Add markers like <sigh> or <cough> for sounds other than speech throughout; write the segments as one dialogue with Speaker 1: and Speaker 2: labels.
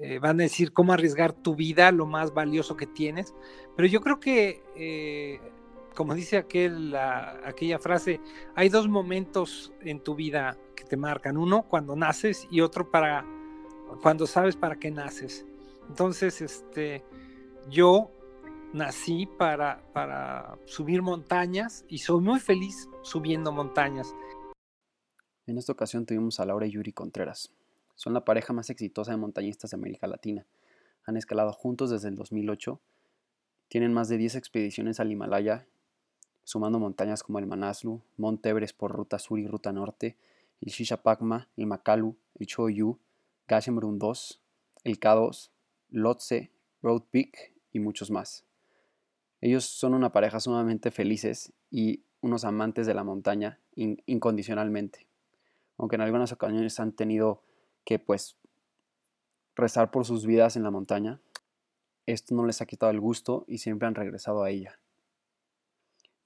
Speaker 1: eh, van a decir cómo arriesgar tu vida, lo más valioso que tienes. Pero yo creo que, eh, como dice aquel, aquella frase, hay dos momentos en tu vida que te marcan. Uno cuando naces y otro para cuando sabes para qué naces. Entonces, este, yo nací para, para subir montañas y soy muy feliz subiendo montañas.
Speaker 2: En esta ocasión tuvimos a Laura Yuri Contreras. Son la pareja más exitosa de montañistas de América Latina. Han escalado juntos desde el 2008. Tienen más de 10 expediciones al Himalaya, sumando montañas como el Manaslu, Monte Everest por ruta sur y ruta norte, el Shishapakma, el Makalu, el Choyu, Gashemrun 2, el K2, Lhotse, Road Peak y muchos más. Ellos son una pareja sumamente felices y unos amantes de la montaña incondicionalmente, aunque en algunas ocasiones han tenido que pues rezar por sus vidas en la montaña, esto no les ha quitado el gusto y siempre han regresado a ella.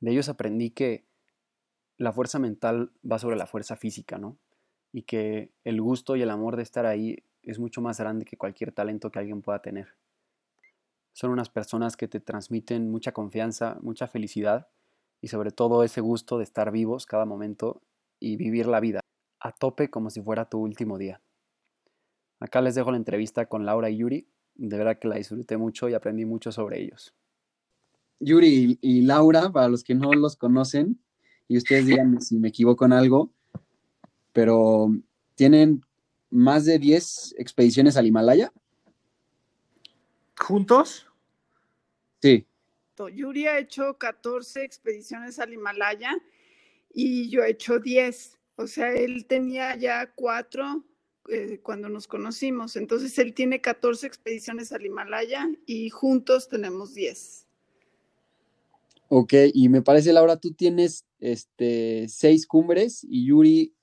Speaker 2: De ellos aprendí que la fuerza mental va sobre la fuerza física, ¿no? Y que el gusto y el amor de estar ahí es mucho más grande que cualquier talento que alguien pueda tener. Son unas personas que te transmiten mucha confianza, mucha felicidad y sobre todo ese gusto de estar vivos cada momento y vivir la vida a tope como si fuera tu último día. Acá les dejo la entrevista con Laura y Yuri. De verdad que la disfruté mucho y aprendí mucho sobre ellos.
Speaker 3: Yuri y Laura, para los que no los conocen, y ustedes digan <laughs> si me equivoco en algo, pero tienen más de 10 expediciones al Himalaya.
Speaker 1: ¿Juntos?
Speaker 3: Sí.
Speaker 4: Yuri ha hecho 14 expediciones al Himalaya y yo he hecho 10. O sea, él tenía ya cuatro eh, cuando nos conocimos. Entonces, él tiene 14 expediciones al Himalaya y juntos tenemos 10.
Speaker 3: Ok, y me parece, Laura, tú tienes este, seis cumbres y Yuri,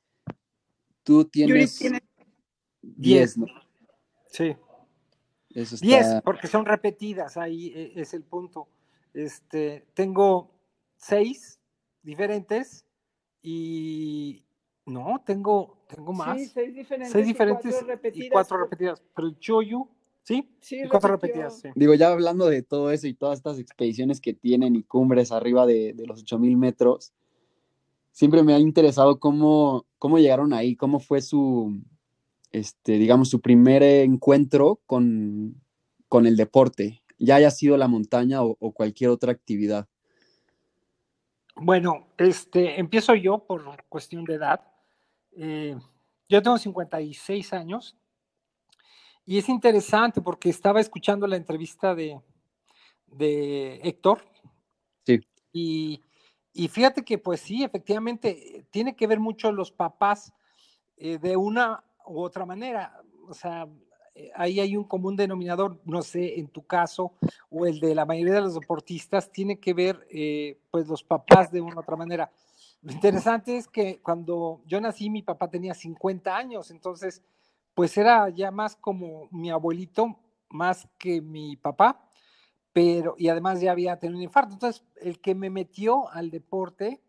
Speaker 3: tú tienes...
Speaker 4: Yuri tiene
Speaker 1: 10, ¿no? Sí. Eso 10, porque son repetidas, ahí e, es el punto. Este, tengo seis diferentes y no, tengo, tengo más.
Speaker 4: Sí, seis diferentes.
Speaker 1: Seis diferentes y cuatro repetidas. Pero el Choyu, ¿sí?
Speaker 4: Sí,
Speaker 1: y cuatro repetidas. Sí.
Speaker 3: Digo, ya hablando de todo eso y todas estas expediciones que tienen y cumbres arriba de, de los 8000 metros, siempre me ha interesado cómo, cómo llegaron ahí, cómo fue su, este, digamos, su primer encuentro con, con el deporte, ya haya sido la montaña o, o, cualquier otra actividad?
Speaker 1: Bueno, este, empiezo yo por cuestión de edad. Eh, yo tengo 56 años y es interesante porque estaba escuchando la entrevista de, de Héctor.
Speaker 3: Sí.
Speaker 1: Y, y, fíjate que, pues sí, efectivamente, tiene que ver mucho los papás eh, de una u otra manera. O sea, ahí hay un común denominador, no sé, en tu caso o el de la mayoría de los deportistas, tiene que ver eh, pues los papás de una u otra manera. Lo interesante es que cuando yo nací mi papá tenía 50 años, entonces pues era ya más como mi abuelito, más que mi papá, pero y además ya había tenido un infarto. Entonces el que me metió al deporte,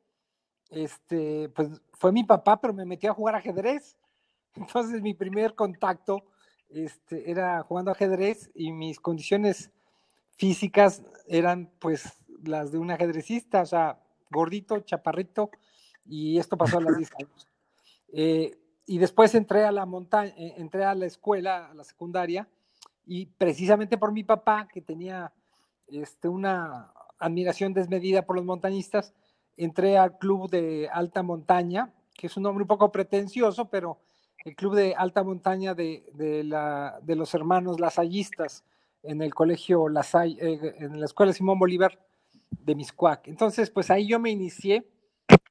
Speaker 1: este, pues fue mi papá, pero me metió a jugar ajedrez. <laughs> Entonces mi primer contacto este, era jugando ajedrez y mis condiciones físicas eran pues las de un ajedrecista, o sea, gordito, chaparrito, y esto pasó a los 10 años. Eh, y después entré a la montaña, eh, entré a la escuela, a la secundaria, y precisamente por mi papá, que tenía este, una admiración desmedida por los montañistas, entré al club de alta montaña, que es un nombre un poco pretencioso, pero el club de alta montaña de, los hermanos lasallistas en el colegio Lasall, eh, en la escuela Simón Bolívar de Miscuac. Entonces, pues ahí yo me inicié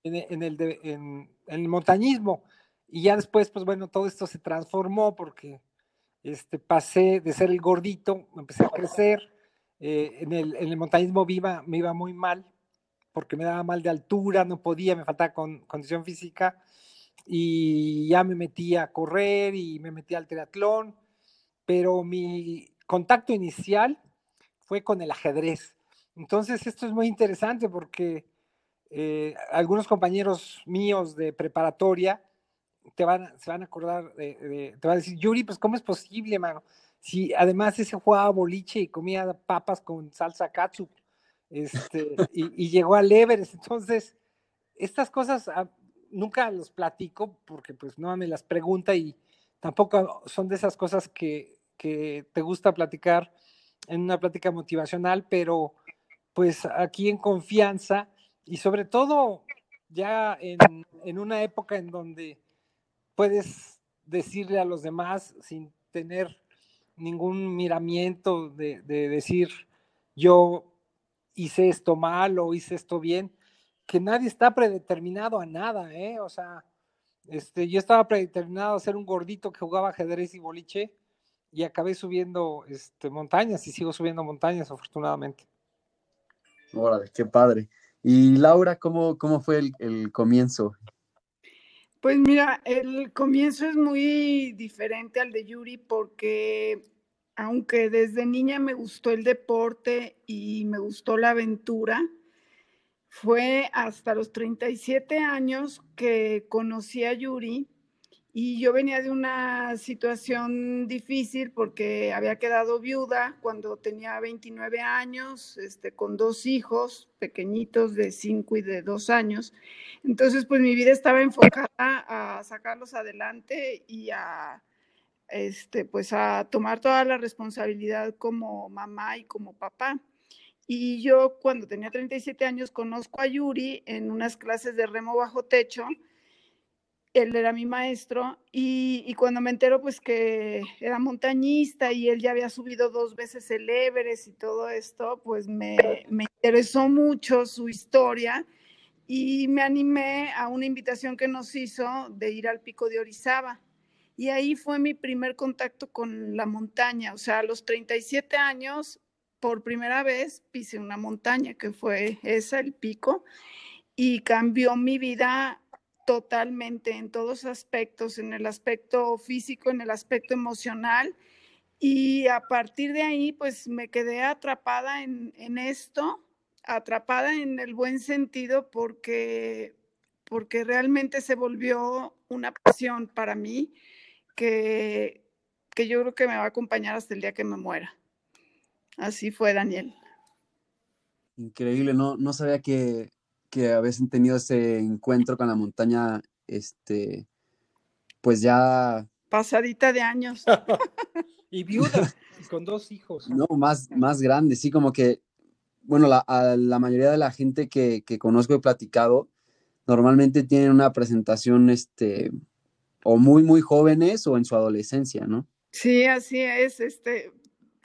Speaker 1: en, en el, en, el montañismo y ya después, pues bueno, todo esto se transformó porque este, pasé de ser el gordito, empecé a crecer, eh, en, el, en el montañismo viva, me iba muy mal porque me daba mal de altura, no podía, me faltaba con, condición física y ya me metí a correr y me metí al triatlón, pero mi contacto inicial fue con el ajedrez. Entonces esto es muy interesante porque eh, algunos compañeros míos de preparatoria te van, se van a acordar, de, de, te van a decir, Yuri, pues ¿cómo es posible, mano? si además ese jugaba boliche y comía papas con salsa katsu, este, <laughs> y, llegó al Everest. Entonces, estas cosas ah, nunca los platico porque pues no me las pregunta y tampoco son de esas cosas que, que te gusta platicar en una plática motivacional, pero pues aquí en confianza y sobre todo ya en, una época en donde puedes decirle a los demás sin tener ningún miramiento de, decir yo hice esto mal o hice esto bien, que nadie está predeterminado a nada, ¿eh? O sea, este, yo estaba predeterminado a ser un gordito que jugaba ajedrez y boliche y acabé subiendo este, montañas y sigo subiendo montañas, afortunadamente.
Speaker 3: Órale, qué padre. Y Laura, ¿cómo, cómo fue el, el comienzo?
Speaker 4: Pues mira, el comienzo es muy diferente al de Yuri porque aunque desde niña me gustó el deporte y me gustó la aventura, fue hasta los 37 años que conocí a Yuri y yo venía de una situación difícil porque había quedado viuda cuando tenía 29 años, este, con dos hijos pequeñitos de 5 y de 2 años. Entonces, pues mi vida estaba enfocada a sacarlos adelante y a, este, pues a tomar toda la responsabilidad como mamá y como papá. Y yo cuando tenía 37 años conozco a Yuri en unas clases de remo bajo techo él era mi maestro y, cuando me entero pues que era montañista y él ya había subido dos veces el Everest y todo esto, pues me, me, interesó mucho su historia y me animé a una invitación que nos hizo de ir al pico de Orizaba. Y ahí fue mi primer contacto con la montaña, o sea, a los 37 años, por primera vez pisé una montaña, que fue esa, el pico, y cambió mi vida totalmente en todos aspectos, en el aspecto físico, en el aspecto emocional. Y a partir de ahí, pues me quedé atrapada en, esto, atrapada en el buen sentido porque, porque realmente se volvió una pasión para mí que, que yo creo que me va a acompañar hasta el día que me muera. Así fue, Daniel.
Speaker 3: Increíble, no, no sabía que, que habéis tenido ese encuentro con la montaña, este, pues ya...
Speaker 4: Pasadita de años. <laughs> <laughs>
Speaker 1: y viuda, con dos hijos.
Speaker 3: No, más, más grande, sí, como que, bueno, la, a la mayoría de la gente que, que conozco y platicado, normalmente tienen una presentación, este, o muy, muy jóvenes o en su adolescencia, ¿no?
Speaker 4: Sí, así es, este,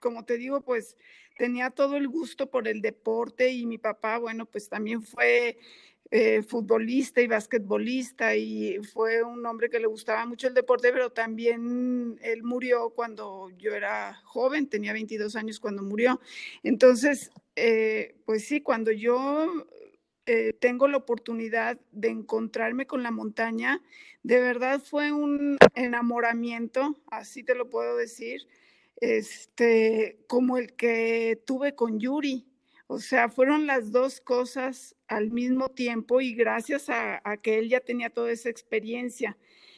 Speaker 4: como te digo, pues tenía todo el gusto por el deporte y mi papá, bueno, pues también fue eh, futbolista y basquetbolista y fue un hombre que le gustaba mucho el deporte, pero también él murió cuando yo era joven, tenía 22 años cuando murió. Entonces, eh, pues sí, cuando yo eh, tengo la oportunidad de encontrarme con la montaña, de verdad fue un enamoramiento, así te lo puedo decir este, como el que tuve con Yuri. O sea, fueron las dos cosas al mismo tiempo y gracias a, que él ya tenía toda esa experiencia.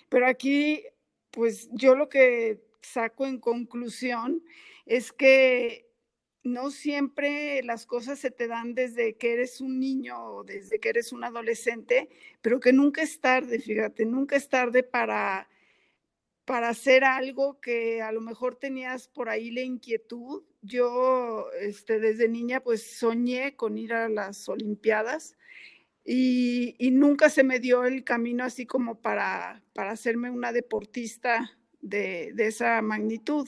Speaker 4: Pero aquí, pues yo lo que saco en conclusión es que no siempre las cosas se te dan desde que eres un niño o desde que eres un adolescente, pero que nunca es tarde, fíjate, nunca es tarde para para hacer algo que a lo mejor tenías por ahí la inquietud. Yo este, desde niña pues soñé con ir a las Olimpiadas y, nunca se me dio el camino así como para, para hacerme una deportista de, de, esa magnitud.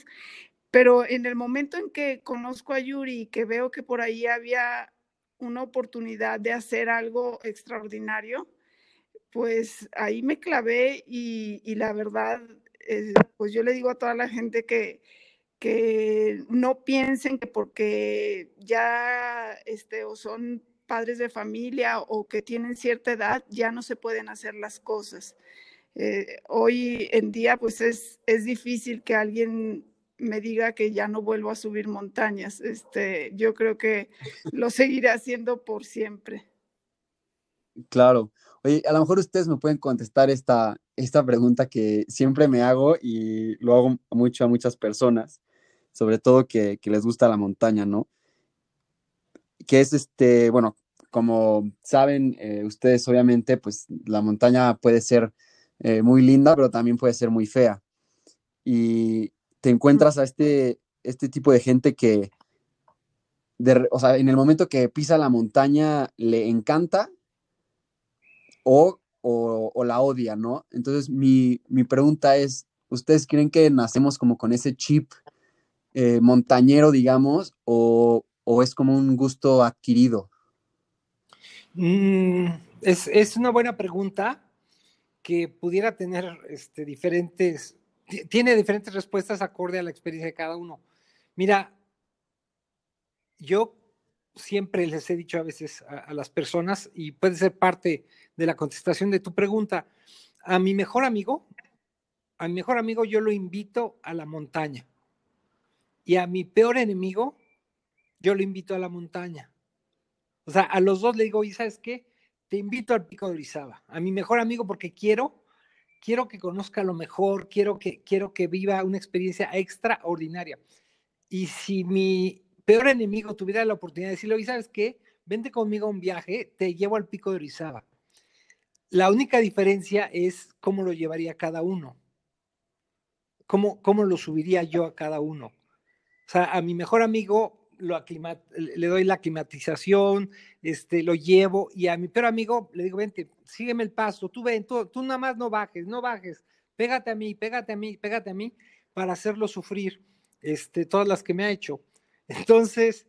Speaker 4: Pero en el momento en que conozco a Yuri y que veo que por ahí había una oportunidad de hacer algo extraordinario, pues ahí me clavé y, y la verdad eh, pues yo le digo a toda la gente que, que no piensen que porque ya este, o son padres de familia o que tienen cierta edad, ya no se pueden hacer las cosas. Eh, hoy en día, pues es, es difícil que alguien me diga que ya no vuelvo a subir montañas. Este, yo creo que lo seguiré haciendo por siempre.
Speaker 3: Claro. Oye, a lo mejor ustedes me pueden contestar esta, esta pregunta que siempre me hago y lo hago mucho a muchas personas. sobre todo que, les gusta la montaña, ¿no? Que es este, bueno, como saben eh, ustedes, obviamente, pues la montaña puede ser eh, muy linda, pero también puede ser muy fea. Y te encuentras a este, este tipo de gente que, o sea, en el momento que pisa la montaña le encanta o, la odia, ¿no? Entonces mi, pregunta es, ¿ustedes creen que nacemos como con ese chip eh, montañero, digamos, o, es como un gusto adquirido?
Speaker 1: Mm, es, una buena pregunta que pudiera tener este, diferentes, tiene diferentes respuestas acorde a la experiencia de cada uno. Mira, yo siempre les he dicho a veces a, las personas, y puede ser parte de la contestación de tu pregunta, a mi mejor amigo, a mi mejor amigo yo lo invito a la montaña. Y a mi peor enemigo, yo lo invito a la montaña. O sea, a los dos le digo, ¿y sabes qué? Te invito al pico de Orizaba, a mi mejor amigo porque quiero, quiero que conozca lo mejor, quiero que, quiero que viva una experiencia extraordinaria. Y si mi peor enemigo tuviera la oportunidad de decirle, oye, ¿sabes qué? Vente conmigo a un viaje, te llevo al pico de Orizaba. La única diferencia es cómo lo llevaría cada uno. Cómo, cómo lo subiría yo a cada uno. O sea, a mi mejor amigo lo le doy la climatización, este, lo llevo y a mi peor amigo le digo, vente, sígueme el paso, tú ven, tú, tú nada más no bajes, no bajes, pégate a mí, pégate a mí, pégate a mí para hacerlo sufrir este, todas las que me ha hecho. Entonces,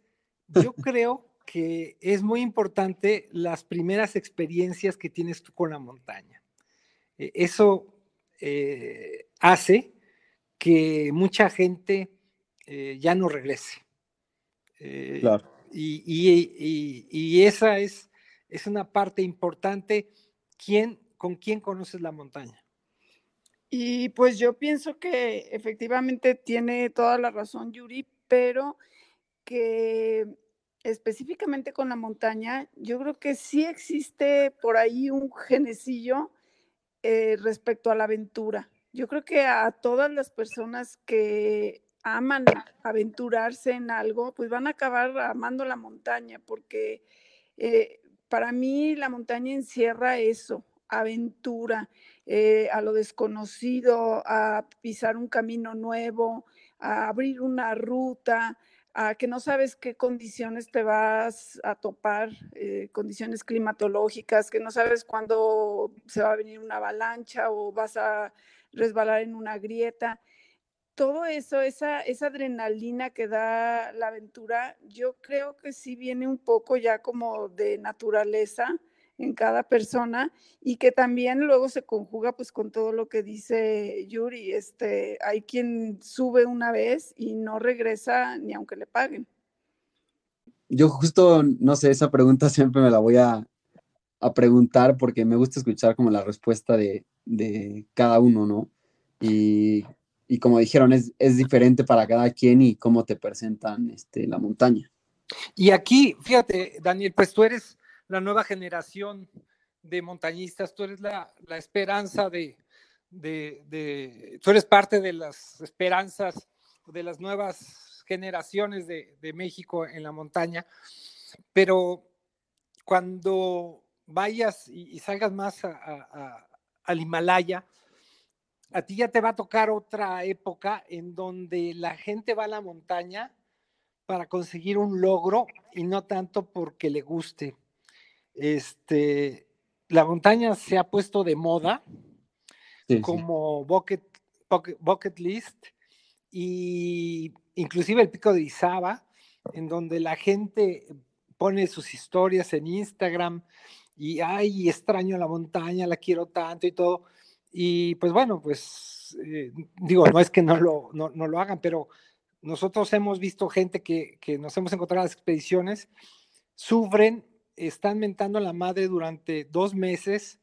Speaker 1: yo creo que es muy importante las primeras experiencias que tienes tú con la montaña. E, eso eh, hace que mucha gente eh, ya no regrese. Eh, claro. y, esa es, es una parte importante. ¿Quién, ¿Con quién conoces la montaña?
Speaker 4: Y pues yo pienso que efectivamente tiene toda la razón Yuri, pero que específicamente con la montaña, yo creo que sí existe por ahí un genecillo eh, respecto a la aventura. Yo creo que a todas las personas que aman aventurarse en algo, pues van a acabar amando la montaña, porque eh, para mí la montaña encierra eso, aventura, eh, a lo desconocido, a pisar un camino nuevo, a abrir una ruta, que no sabes qué condiciones te vas a topar, eh, condiciones climatológicas, que no sabes cuándo se va a venir una avalancha o vas a resbalar en una grieta. Todo eso, esa, esa adrenalina que da la aventura, yo creo que sí viene un poco ya como de naturaleza en cada persona y que también luego se conjuga pues con todo lo que dice Yuri, este, hay quien sube una vez y no regresa ni aunque le paguen.
Speaker 3: Yo justo, no sé, esa pregunta <laughs> siempre me la voy a, preguntar porque me gusta escuchar como la respuesta de, cada uno, ¿no? Y, como dijeron, es, es, diferente para cada quien y cómo te presentan este, la montaña.
Speaker 1: Y aquí, fíjate, Daniel, pues tú eres la nueva generación de montañistas, tú eres la, esperanza de, tú eres parte de las esperanzas de las nuevas generaciones de, México en la montaña, pero cuando vayas y, salgas más al Himalaya, a ti ya te va a tocar otra época en donde la gente va a la montaña para conseguir un logro y no tanto porque le guste. Este, la montaña se ha puesto de moda como Bucket, bucket, list y inclusive el pico de Izaba, en donde la gente pone sus historias en Instagram y, ay, extraño la montaña, la quiero tanto y todo. Y pues bueno, pues eh, digo, no es que no lo, no, no, lo hagan, pero nosotros hemos visto gente que, que nos hemos encontrado en las expediciones, sufren están mentando a la madre durante dos meses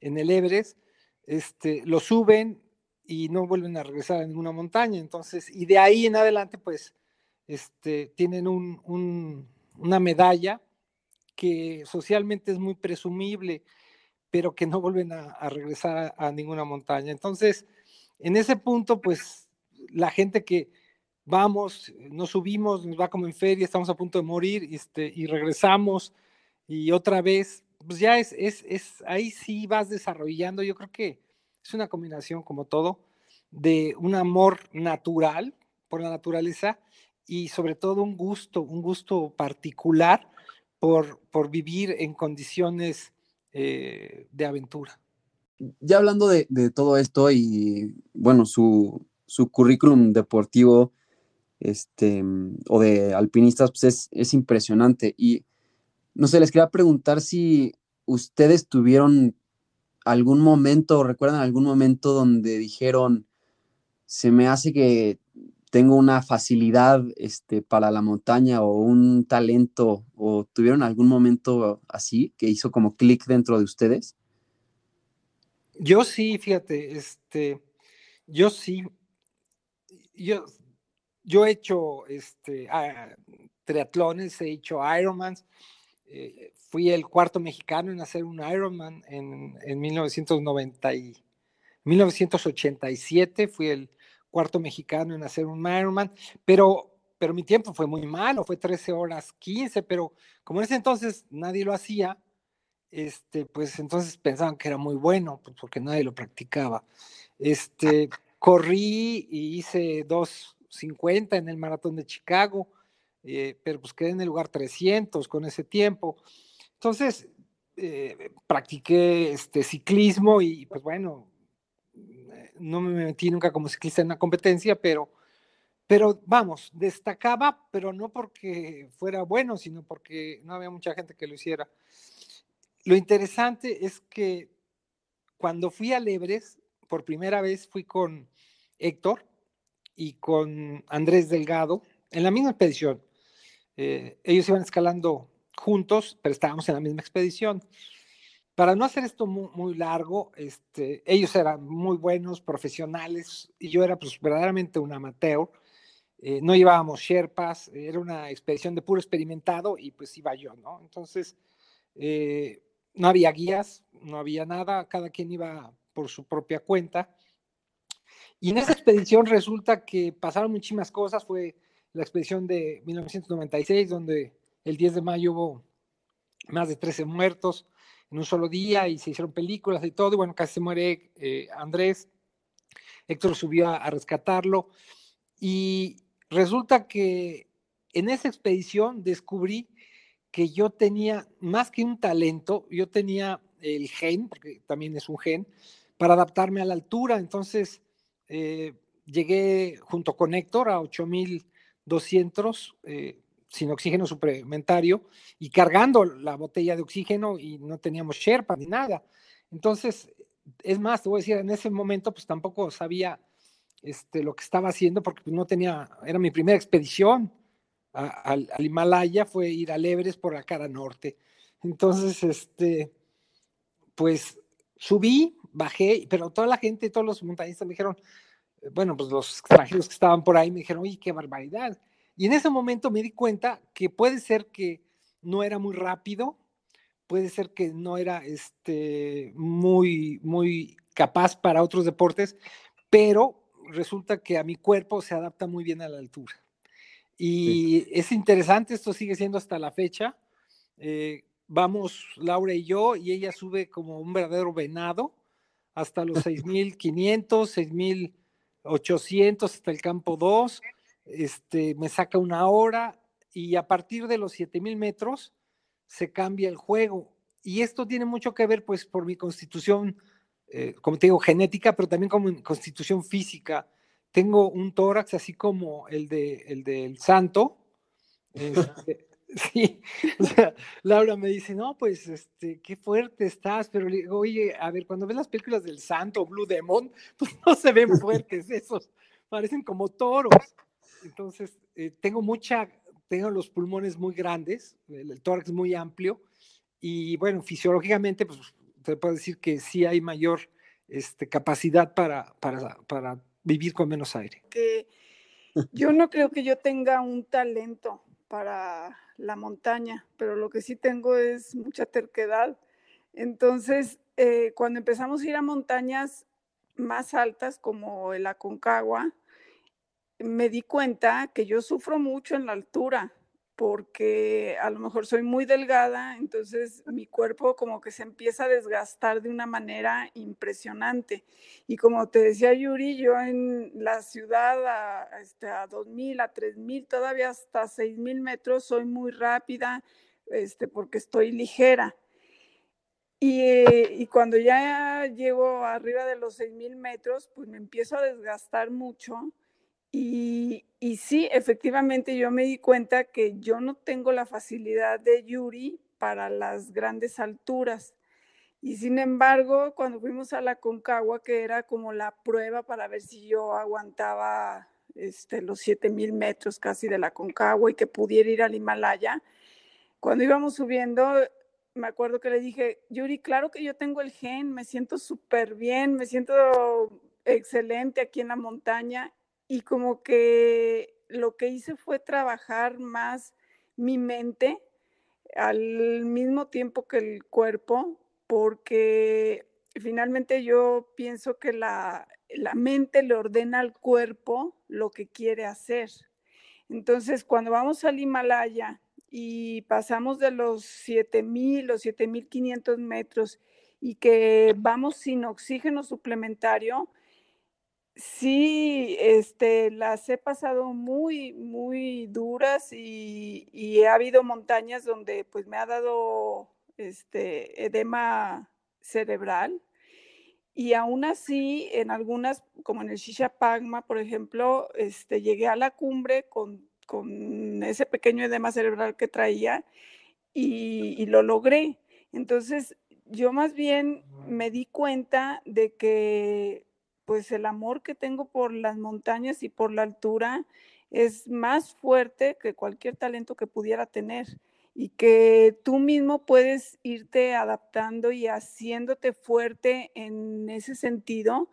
Speaker 1: en el Everest, este, lo suben y no vuelven a regresar a ninguna montaña. Entonces, y de ahí en adelante, pues, este, tienen una medalla que socialmente es muy presumible, pero que no vuelven a, regresar a, ninguna montaña. Entonces, en ese punto, pues, la gente que, vamos, nos subimos, nos va como en feria, estamos a punto de morir este, y regresamos y otra vez, pues ya es, es, es, ahí sí vas desarrollando, yo creo que es una combinación como todo, de un amor natural por la naturaleza y sobre todo un gusto, un gusto particular por, por vivir en condiciones eh, de aventura.
Speaker 3: Ya hablando de, de, todo esto y bueno, su, su currículum deportivo este, o de alpinistas pues es, es impresionante y no sé, les quería preguntar si ustedes tuvieron algún momento, recuerdan algún momento donde dijeron, se me hace que tengo una facilidad este, para la montaña o un talento, o tuvieron algún momento así que hizo como clic dentro de ustedes?
Speaker 1: Yo sí, fíjate, este, yo sí, yo, yo he hecho este, ah, triatlones, he hecho Ironmans, eh, fui el cuarto mexicano en hacer un Ironman en, en 1990 y 1987, fui el cuarto mexicano en hacer un Ironman, pero, pero mi tiempo fue muy malo, fue 13 horas 15, pero como en ese entonces nadie lo hacía, este, pues entonces pensaban que era muy bueno, pues porque nadie lo practicaba. Este, corrí y hice 2.50 en el maratón de Chicago, eh, pero pues quedé en el lugar 300 con ese tiempo. Entonces, eh, practiqué este ciclismo y pues bueno, eh, no me metí nunca como ciclista en una competencia, pero, pero vamos, destacaba, pero no porque fuera bueno, sino porque no había mucha gente que lo hiciera. Lo interesante es que cuando fui a Lebres, por primera vez fui con Héctor y con Andrés Delgado en la misma expedición. Eh, ellos iban escalando juntos, pero estábamos en la misma expedición. Para no hacer esto muy, largo, este, ellos eran muy buenos, profesionales, y yo era pues verdaderamente un amateur. Eh, no llevábamos sherpas, era una expedición de puro experimentado y pues iba yo, ¿no? Entonces, eh, no había guías, no había nada, cada quien iba por su propia cuenta. Y en esa expedición resulta que pasaron muchísimas cosas, fue la expedición de 1996, donde el 10 de mayo hubo más de 13 muertos en un solo día y se hicieron películas y todo, y bueno, casi se muere eh, Andrés, Héctor subió a, rescatarlo, y resulta que en esa expedición descubrí que yo tenía más que un talento, yo tenía el gen, porque también es un gen, para adaptarme a la altura. Entonces, eh, llegué junto con Héctor a 8000 200 eh, sin oxígeno suplementario y cargando la botella de oxígeno y no teníamos Sherpa ni nada. Entonces, es más, te voy a decir, en ese momento pues tampoco sabía este, lo que estaba haciendo porque pues, no tenía, era mi primera expedición al, Himalaya, fue ir al Everest por la cara norte. Entonces, este, pues subí, bajé, pero toda la gente, todos los montañistas me dijeron, bueno, pues los extranjeros que estaban por ahí me dijeron, oye, qué barbaridad. Y en ese momento me di cuenta que puede ser que no era muy rápido, puede ser que no era este, muy, muy capaz para otros deportes, pero resulta que a mi cuerpo se adapta muy bien a la altura. Y es interesante, esto sigue siendo hasta la fecha. Eh, vamos Laura y yo, y ella sube como un verdadero venado hasta los <laughs> 6.500, 6.000 800 hasta el campo 2, este, me saca una hora y a partir de los 7000 metros se cambia el juego. Y esto tiene mucho que ver pues por mi constitución, eh, como te digo, genética, pero también como constitución física. Tengo un tórax así como el, de, el del santo. <laughs> Este, Sí, o sea, Laura me dice, no, pues, este, qué fuerte estás, pero le digo, oye, a ver, cuando ves las películas del Santo Blue Demon, <laughs> pues no se ven fuertes esos, parecen como toros. Entonces, eh, tengo mucha, tengo los pulmones muy grandes, el, tórax muy amplio, y bueno, fisiológicamente, pues te puedo decir que sí hay mayor este, capacidad para, para, para vivir con menos aire.
Speaker 4: Que yo no creo que yo tenga un talento para la montaña, pero lo que sí tengo es mucha terquedad. Entonces, eh, cuando empezamos a ir a montañas más altas como el Aconcagua, me di cuenta que yo sufro mucho en la altura porque a lo mejor soy muy delgada, entonces mi cuerpo como que se empieza a desgastar de una manera impresionante. Y como te decía Yuri, yo en la ciudad a, este, a 2.000, a 3.000, todavía hasta 6.000 metros soy muy rápida este, porque estoy ligera. Y, y, cuando ya llego arriba de los 6.000 metros, pues me empiezo a desgastar mucho y, sí, efectivamente yo me di cuenta que yo no tengo la facilidad de Yuri para las grandes alturas. Y sin embargo, cuando fuimos a la Concagua, que era como la prueba para ver si yo aguantaba este, los 7000 metros casi de la Concagua y que pudiera ir al Himalaya, cuando íbamos subiendo, me acuerdo que le dije, Yuri, claro que yo tengo el gen, me siento súper bien, me siento excelente aquí en la montaña y como que lo que hice fue trabajar más mi mente al mismo tiempo que el cuerpo, porque finalmente yo pienso que la, la mente le ordena al cuerpo lo que quiere hacer. Entonces, cuando vamos al Himalaya y pasamos de los 7000 o 7500 metros y que vamos sin oxígeno suplementario, Sí, este, las he pasado muy, muy duras y, y, ha habido montañas donde pues me ha dado este edema cerebral y aún así en algunas, como en el Shisha Pagma, por ejemplo, este, llegué a la cumbre con, con ese pequeño edema cerebral que traía y lo logré. Entonces, yo más bien me di cuenta de que pues el amor que tengo por las montañas y por la altura es más fuerte que cualquier talento que pudiera tener y que tú mismo puedes irte adaptando y haciéndote fuerte en ese sentido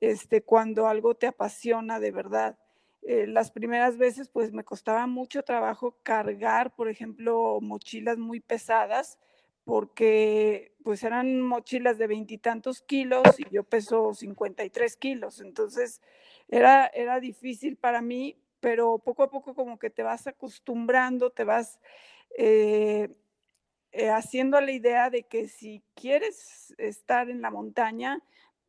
Speaker 4: este, cuando algo te apasiona de verdad. Eh, las primeras veces pues me costaba mucho trabajo cargar, por ejemplo, mochilas muy pesadas porque pues eran mochilas de veintitantos kilos y yo peso 53 kilos, entonces era, era difícil para mí, pero poco a poco como que te vas acostumbrando, te vas eh, eh, haciendo la idea de que si quieres estar en la montaña,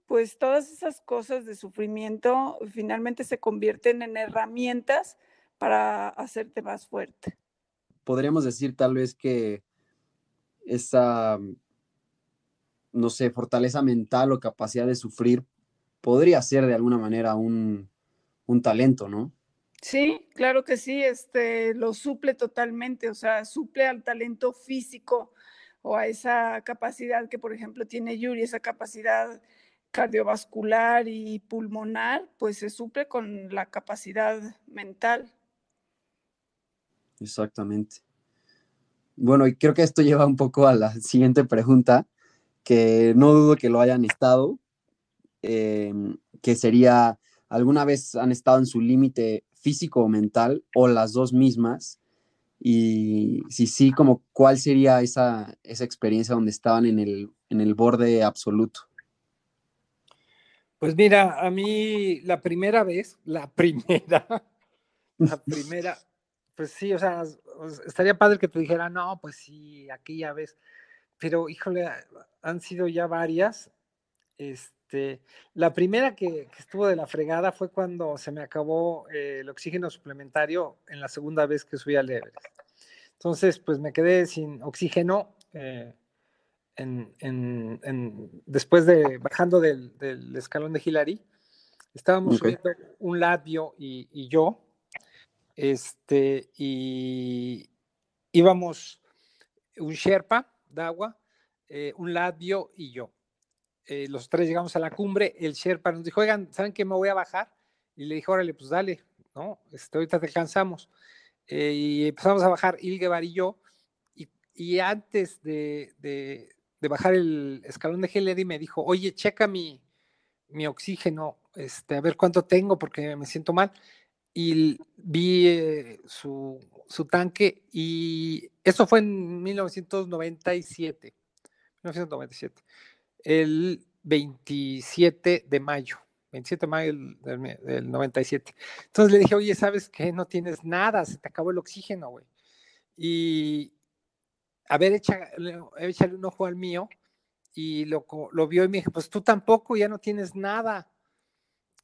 Speaker 4: pues todas esas cosas de sufrimiento finalmente se convierten en herramientas para hacerte más fuerte.
Speaker 3: Podríamos decir tal vez que esa, no sé, fortaleza mental o capacidad de sufrir podría ser de alguna manera un, talento, ¿no?
Speaker 4: Sí, claro que sí, este lo suple totalmente, o sea, suple al talento físico o a esa capacidad que, por ejemplo, tiene Yuri, esa capacidad cardiovascular y pulmonar, pues se suple con la capacidad mental.
Speaker 3: Exactamente. Bueno, y creo que esto lleva un poco a la siguiente pregunta, que no dudo que lo hayan estado, em, que sería, ¿alguna vez han estado en su límite físico o mental o las dos mismas? Y si sí, como, ¿cuál sería esa, esa experiencia donde estaban en el, en el borde absoluto?
Speaker 1: Pues mira, a mí la primera vez, la primera, <laughs> la primera, pues sí, o sea, estaría padre que te dijera, no, pues sí, aquí ya ves, pero híjole, han sido ya varias. Este, la primera que, estuvo de la fregada fue cuando se me acabó eh, el oxígeno suplementario en la segunda vez que subí al Everest. Entonces, pues me quedé sin oxígeno eh, después de bajando del, escalón de Hillary. Estábamos subiendo un labio y yo, este, y íbamos un Sherpa de agua, eh, un Latvio y yo. Eh, los tres llegamos a la cumbre, el Sherpa nos dijo, oigan, ¿saben que me voy a bajar? Y le dije, órale, pues dale, ¿no? Este, ahorita te alcanzamos. Eh, y empezamos a bajar Ilgevar y yo, y, antes de, de, bajar el escalón de Hillary me dijo, oye, checa mi, mi oxígeno, este, a ver cuánto tengo porque me siento mal y vi eh, su, su, tanque y eso fue en 1997, 1997, el 27 de mayo 27 de mayo del, del, 97. Entonces le dije, oye, ¿sabes qué? No tienes nada, se te acabó el oxígeno, güey. Y, a ver, échale, échale un ojo al mío. Y lo, lo vio y me dijo, pues tú tampoco, ya no tienes nada.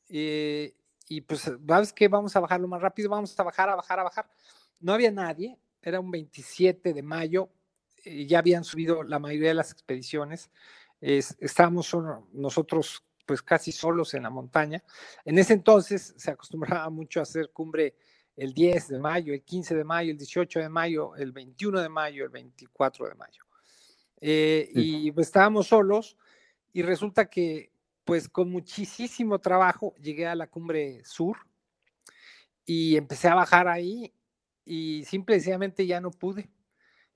Speaker 1: Eh, y pues, ¿sabes qué? Vamos a bajarlo más rápido, vamos a bajar, a bajar, a bajar. No había nadie, era un 27 de mayo, y ya habían subido la mayoría de las expediciones. estábamos nosotros pues casi solos en la montaña. En ese entonces se acostumbraba mucho a hacer cumbre el 10 de mayo, el 15 de mayo, el 18 de mayo, el 21 de mayo, el 24 de mayo. Eh, y pues estábamos solos y resulta que pues con muchísimo trabajo llegué a la cumbre sur y empecé a bajar ahí y simple y sencillamente ya no pude.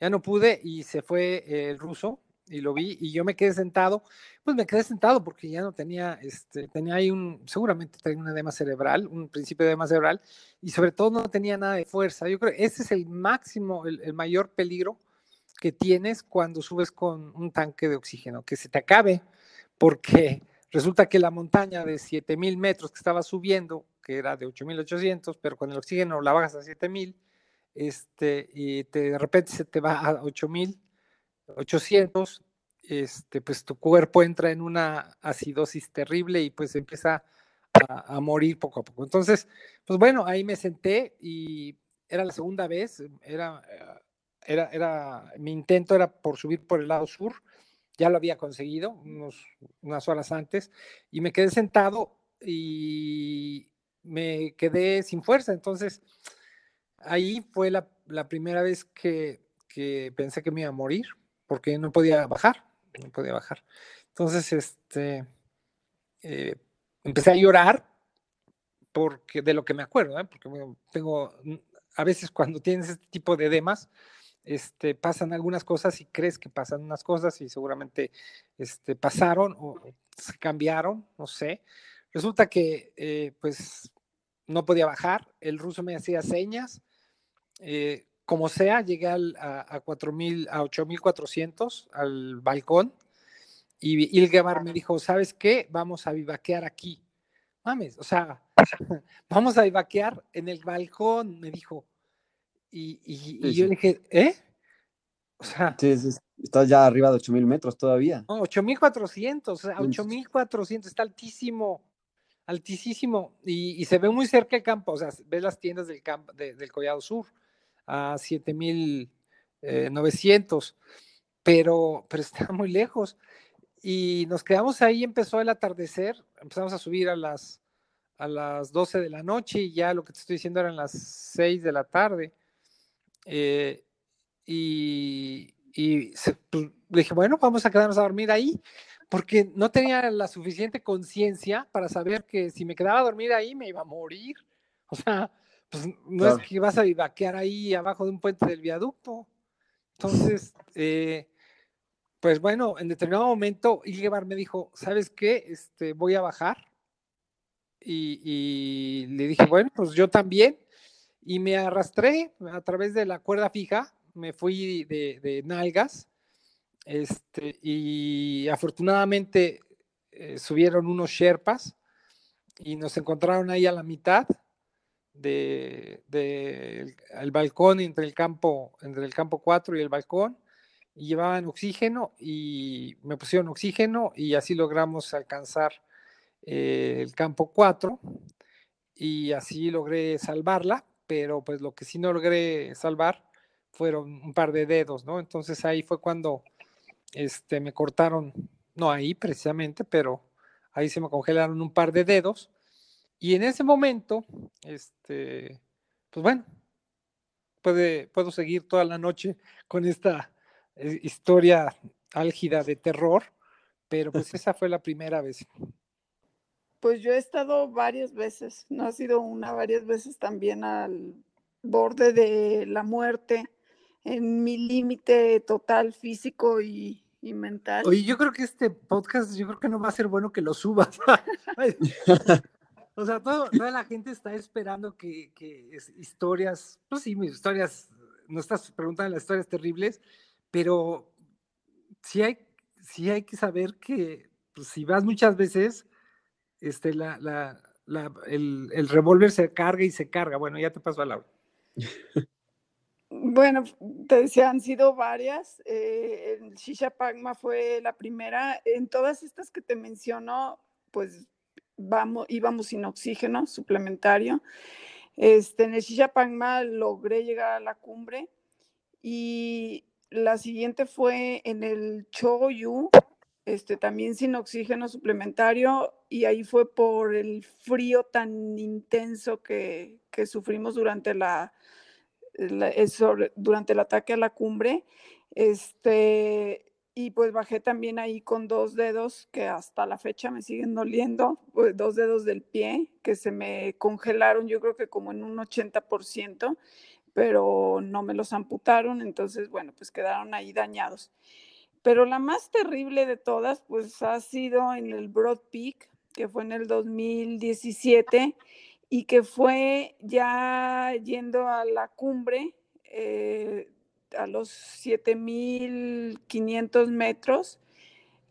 Speaker 1: Ya no pude y se fue el ruso y lo vi y yo me quedé sentado, pues me quedé sentado porque ya no tenía, este, tenía ahí un, seguramente tenía un edema cerebral, un principio de edema cerebral y sobre todo no tenía nada de fuerza. Yo creo ese es el máximo, el mayor peligro que tienes cuando subes con un tanque de oxígeno, que se te acabe porque Resulta que la montaña de 7000 metros que estaba subiendo, que era de 8800, pero con el oxígeno la bajas a 7000, este, y de repente se te va a 8800, este, pues tu cuerpo entra en una acidosis terrible y pues empieza a, a, morir poco a poco. Entonces, pues bueno, ahí me senté y era la segunda vez, era, era, era, mi intento era por subir por el lado sur, ya lo había conseguido unos, unas horas antes y me quedé sentado y me quedé sin fuerza. Entonces, ahí fue la, la primera vez que, que, pensé que me iba a morir porque no podía bajar, no podía bajar. Entonces, este, eh, empecé a llorar porque de lo que me acuerdo, ¿eh? porque tengo, a veces cuando tienes este tipo de edemas, este, pasan algunas cosas y crees que pasan unas cosas y seguramente este, pasaron o se cambiaron, no sé. Resulta que eh, pues no podía bajar, el ruso me hacía señas, eh, como sea, llegué al, a, a, 4000, a 8400 al balcón y Ilgebar me dijo, ¿sabes qué? Vamos a vivaquear aquí. Mames, o sea, <laughs> vamos a vivaquear en el balcón, me dijo. Y, y, sí, y yo sí. dije, ¿eh?
Speaker 3: O sea, sí, estás ya arriba de 8000 metros todavía.
Speaker 1: No, 8400, o sea, 8400, está altísimo, altísimo. Y, y, se ve muy cerca el campo, o sea, ves las tiendas del, campo, de, del Collado Sur a 7900, pero, pero <laughs> está muy lejos. Y nos quedamos ahí, empezó el atardecer, empezamos a subir a las, a las 12 de la noche y ya lo que te estoy diciendo eran las 6 de la tarde. Eh, y, y se, pues, dije, bueno, vamos a quedarnos a dormir ahí, porque no tenía la suficiente conciencia para saber que si me quedaba a dormir ahí me iba a morir. O sea, pues no claro. es que vas a vivaquear ahí abajo de un puente del viaducto. Entonces, eh, pues bueno, en determinado momento Ilgebar me dijo, ¿sabes qué? Este, voy a bajar. Y, y le dije, bueno, pues yo también y me arrastré a través de la cuerda fija, me fui de, de nalgas, este, y afortunadamente eh, subieron unos sherpas y nos encontraron ahí a la mitad de, de el, balcón entre el campo entre el campo 4 y el balcón y llevaban oxígeno y me pusieron oxígeno y así logramos alcanzar eh, el campo 4 y así logré salvarla pero pues lo que sí no logré salvar fueron un par de dedos, ¿no? Entonces ahí fue cuando este, me cortaron, no ahí precisamente, pero ahí se me congelaron un par de dedos. Y en ese momento, este, pues bueno, puede, puedo seguir toda la noche con esta eh, historia álgida de terror, pero pues <laughs> esa fue la primera vez.
Speaker 4: Pues yo he estado varias veces, no ha sido una, varias veces también al borde de la muerte, en mi límite total físico y, y, mental.
Speaker 1: Oye, yo creo que este podcast, yo creo que no va a ser bueno que lo subas. <laughs> o sea, todo, toda la gente está esperando que, que historias, pues sí, mis historias, no estás preguntando las historias terribles, pero sí hay, sí hay que saber que pues, si vas muchas veces, este, la, la, el, el revólver se carga y se carga. Bueno, ya te paso a Laura.
Speaker 4: Bueno, te decía, han sido varias. Eh, el Shisha Pagma fue la primera. En todas estas que te menciono, pues vamos, íbamos sin oxígeno suplementario. Este, en el Shisha Pagma logré llegar a la cumbre y la siguiente fue en el Choyu, este, también sin oxígeno suplementario y ahí fue por el frío tan intenso que, que sufrimos durante la, durante el ataque a la cumbre. Este, y pues bajé también ahí con dos dedos que hasta la fecha me siguen doliendo, pues, dos dedos del pie que se me congelaron yo creo que como en un 80%, pero no me los amputaron, entonces bueno, pues quedaron ahí dañados. Pero la más terrible de todas pues ha sido en el Broad Peak, que fue en el 2017 y que fue ya yendo a la cumbre eh, a los 7.500 metros.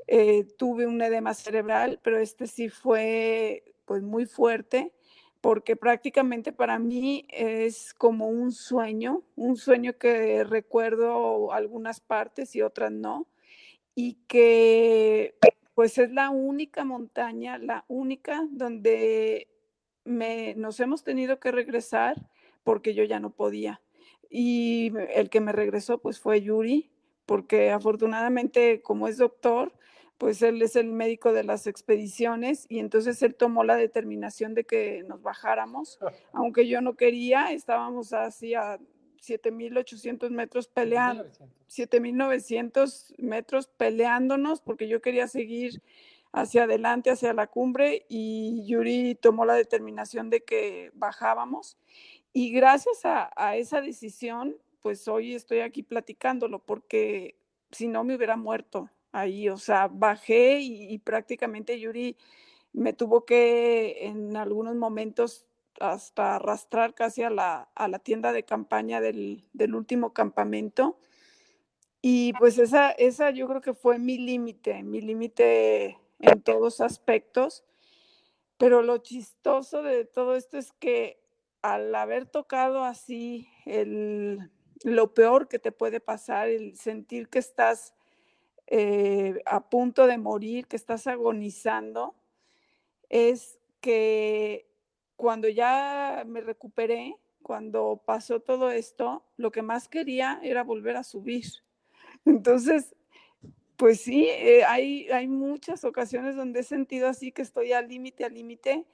Speaker 4: Eh, tuve un edema cerebral, pero este sí fue pues muy fuerte porque prácticamente para mí es como un sueño, un sueño que recuerdo algunas partes y otras no, y que pues es la única montaña, la única donde nos hemos tenido que regresar porque yo ya no podía. Y el que me regresó pues fue Yuri, porque afortunadamente como es doctor, pues él es el médico de las expediciones y entonces él tomó la determinación de que nos bajáramos, aunque yo no quería, estábamos así a 7.800 metros peleando, 7.900 metros peleándonos porque yo quería seguir hacia adelante, hacia la cumbre, y Yuri tomó la determinación de que bajábamos. Y gracias a, esa decisión, pues hoy estoy aquí platicándolo, porque si no me hubiera muerto ahí, o sea, bajé y, prácticamente Yuri me tuvo que en algunos momentos hasta arrastrar casi a la, tienda de campaña del, del, último campamento. Y pues esa, esa yo creo que fue mi límite, mi límite en todos aspectos. Pero lo chistoso de todo esto es que al haber tocado así el, lo peor que te puede pasar, el sentir que estás eh, a punto de morir, que estás agonizando, es que cuando ya me recuperé, cuando pasó todo esto, lo que más quería era volver a subir. <laughs> Entonces, pues sí, eh, hay, hay muchas ocasiones donde he sentido así que estoy al límite, al límite,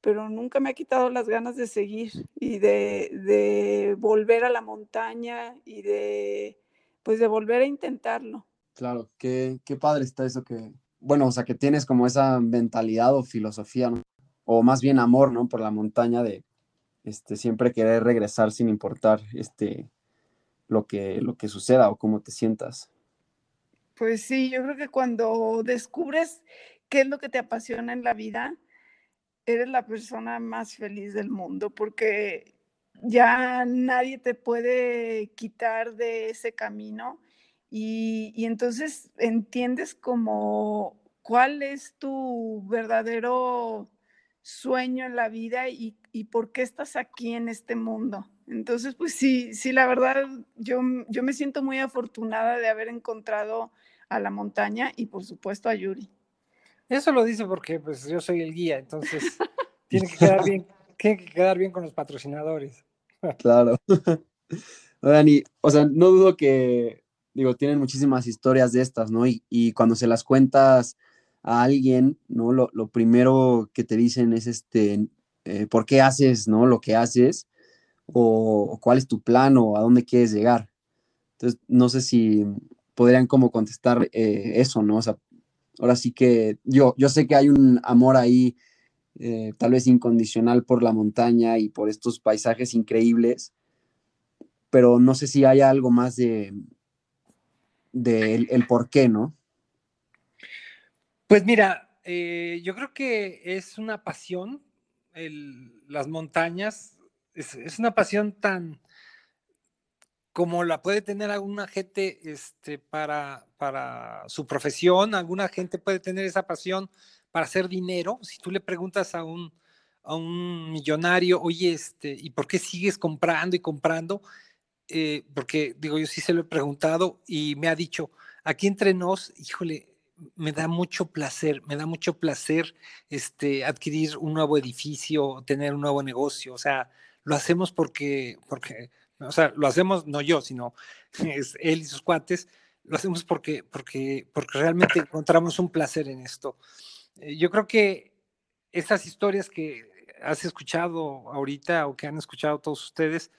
Speaker 4: pero nunca me ha quitado las ganas de seguir y de, volver a la montaña y de, pues de volver a intentarlo.
Speaker 3: Claro, qué, qué padre está eso que, bueno, o sea, que tienes como esa mentalidad o filosofía, o más bien amor, ¿no? Por la montaña de este, siempre querer regresar sin importar este, lo, que, lo que suceda o cómo te sientas.
Speaker 4: Pues sí, yo creo que cuando descubres qué es lo que te apasiona en la vida, eres la persona más feliz del mundo porque ya nadie te puede quitar de ese camino y, entonces entiendes como cuál es tu verdadero sueño en la vida y, y, por qué estás aquí en este mundo. Entonces, pues sí, sí, la verdad, yo, yo me siento muy afortunada de haber encontrado a la montaña y por supuesto a Yuri.
Speaker 1: Eso lo dice porque pues yo soy el guía, entonces <laughs> tiene que quedar bien, tiene que quedar bien con los patrocinadores. <laughs>
Speaker 3: Claro. <laughs> Oigan, o sea, no dudo que, digo, tienen muchísimas historias de estas, ¿no? Y, y cuando se las cuentas a alguien, ¿no? Lo, lo primero que te dicen es, este, eh, ¿por qué haces, ¿no? Lo que haces, o, cuál es tu plan, o a dónde quieres llegar. Entonces, no sé si, podrían como contestar eh, eso, ¿no? Ahora sí que yo, yo sé que hay un amor ahí, eh, tal vez incondicional por la montaña y por estos paisajes increíbles, pero no sé si hay algo más de, de el, por qué, ¿no?
Speaker 1: Pues mira, eh, yo creo que es una pasión, las montañas, es, una pasión tan, como la puede tener alguna gente este, para, para su profesión, alguna gente puede tener esa pasión para hacer dinero. Si tú le preguntas a un, a un millonario, oye, este, ¿y por qué sigues comprando y comprando? Eh, porque digo, yo sí se lo he preguntado y me ha dicho, aquí entre nos, híjole, me da mucho placer, me da mucho placer este, adquirir un nuevo edificio, tener un nuevo negocio, o sea, lo hacemos porque, porque, o sea, lo hacemos no yo, sino <laughs> es él y sus cuates, lo hacemos porque, porque, porque realmente encontramos un placer en esto. Eh, yo creo que estas historias que has escuchado ahorita o que han escuchado todos ustedes,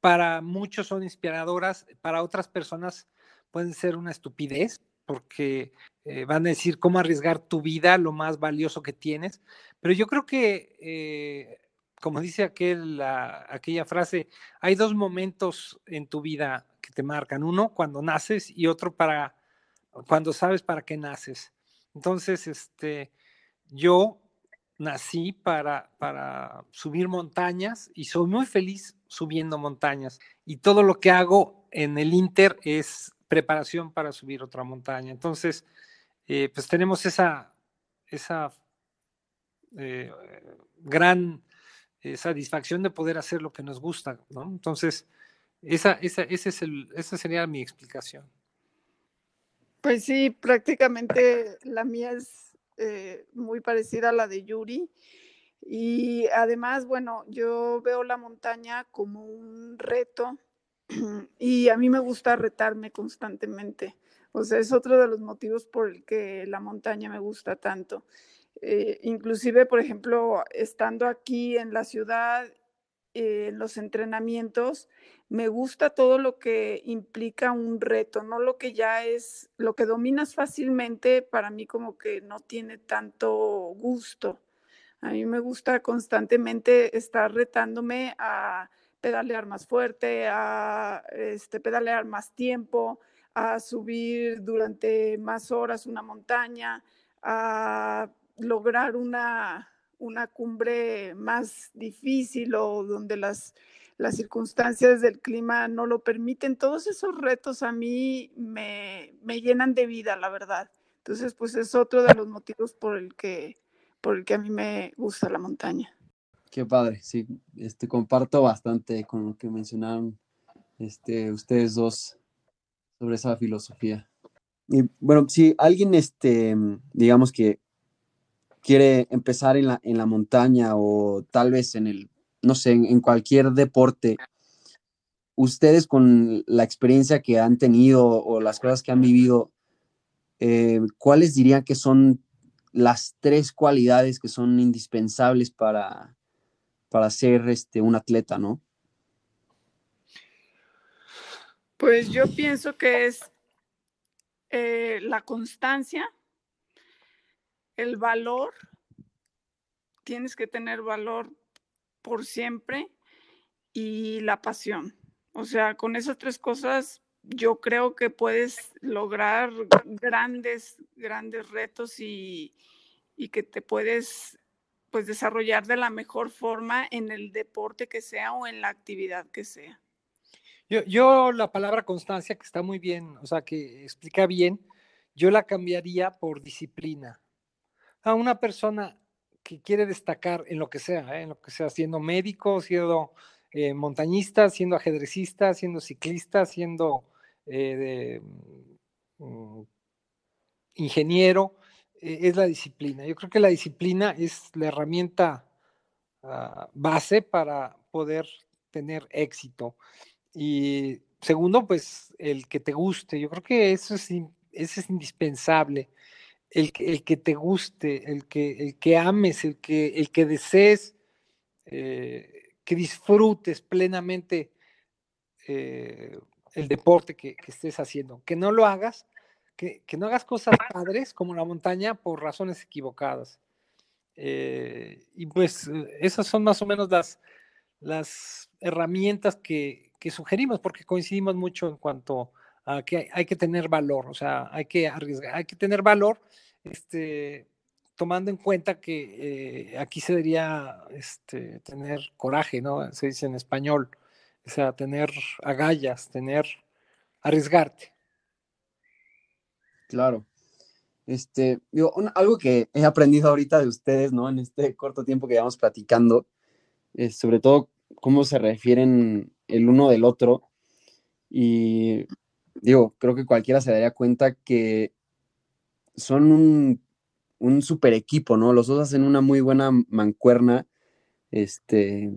Speaker 1: para muchos son inspiradoras, para otras personas pueden ser una estupidez, porque eh, van a decir cómo arriesgar tu vida, lo más valioso que tienes. Pero yo creo que, eh, como dice aquel, aquella frase, hay dos momentos en tu vida que te marcan. Uno cuando naces y otro para cuando sabes para qué naces. Entonces, este, yo nací para, para subir montañas y soy muy feliz subiendo montañas. Y todo lo que hago en el Inter es preparación para subir otra montaña. Entonces, eh, pues tenemos esa, esa eh, gran eh, satisfacción de poder hacer lo que nos gusta, ¿no? Entonces, esa, esa, ese es el, esa sería mi explicación.
Speaker 4: Pues sí, prácticamente la mía es muy parecida a la de Yuri. Y además, bueno, yo veo la montaña como un reto <clears throat> y a mí me gusta retarme constantemente. O sea, es otro de los motivos por el que la montaña me gusta tanto. Eh, inclusive, por ejemplo, estando aquí en la ciudad, eh, en los entrenamientos, me gusta todo lo que implica un reto, no lo que ya es, lo que dominas fácilmente, para mí como que no tiene tanto gusto. A mí me gusta constantemente estar retándome a pedalear más fuerte, a este, pedalear más tiempo, a subir durante más horas una montaña, a lograr una, una cumbre más difícil o donde las, las circunstancias del clima no lo permiten. Todos esos retos a mí me, me llenan de vida, la verdad. Entonces, pues es otro de los motivos por el que por el que a mí me gusta la montaña.
Speaker 3: Qué padre, sí, este, comparto bastante con lo que mencionaron este, ustedes dos sobre esa filosofía. Y bueno, si alguien, este, digamos que quiere empezar en la, en la montaña o tal vez en el, no sé, en, cualquier deporte, ustedes con la experiencia que han tenido o las cosas que han vivido, eh, ¿cuáles dirían que son las tres cualidades que son indispensables para, para ser este, un atleta, ¿no?
Speaker 4: Pues yo pienso que es eh, la constancia, el valor, tienes que tener valor por siempre y la pasión. O sea, con esas tres cosas yo creo que puedes lograr grandes, grandes retos y, que te puedes pues desarrollar de la mejor forma en el deporte que sea o en la actividad que sea.
Speaker 1: Yo, yo la palabra constancia, que está muy bien, o sea, que explica bien, yo la cambiaría por disciplina. A una persona que quiere destacar en lo que sea, ¿eh? en lo que sea, siendo médico, siendo eh, montañista, siendo ajedrecista, siendo ciclista, siendo eh, de mm, ingeniero, eh, es la disciplina. Yo creo que la disciplina es la herramienta ah, base para poder tener éxito. Y segundo, pues el que te guste. Yo creo que eso es, es indispensable. El, el, que te guste, el que, el que ames, el que, el que desees, eh, que disfrutes plenamente el deporte que, estés haciendo, que no lo hagas, que, no hagas cosas padres como la montaña por razones equivocadas. Eh, y pues esas son más o menos las, las herramientas que, sugerimos, porque coincidimos mucho en cuanto a que hay, que tener valor, o sea, hay que arriesgar, hay que tener valor, este, tomando en cuenta que eh, aquí se debería este, tener coraje, ¿no? Se dice en español, o sea, tener agallas, tener, arriesgarte.
Speaker 3: Claro. Este, digo, algo que he aprendido ahorita de ustedes, ¿no? En este corto tiempo que llevamos platicando, es sobre todo cómo se refieren el uno del otro. Y digo, creo que cualquiera se daría cuenta que son un, un super equipo, ¿no? Los dos hacen una muy buena mancuerna. Este,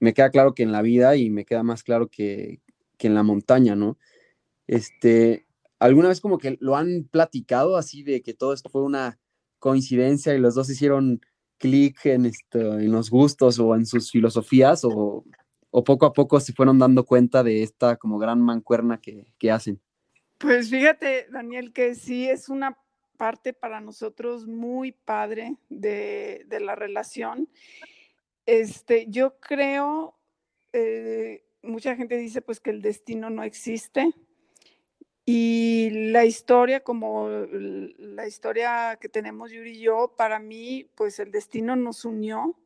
Speaker 3: me queda claro que en la vida y me queda más claro que, que en la montaña, ¿no? Este, ¿alguna vez como que lo han platicado así de que todo esto fue una coincidencia y los dos hicieron clic en, esto, en los gustos o en sus filosofías o, o, poco a poco se fueron dando cuenta de esta como gran mancuerna que, que hacen?
Speaker 4: Pues fíjate, Daniel, que sí es una parte para nosotros muy padre de, de la relación. Este, yo creo, eh, mucha gente dice pues que el destino no existe y la historia, como la historia que tenemos Yuri y yo, para mí pues el destino nos unió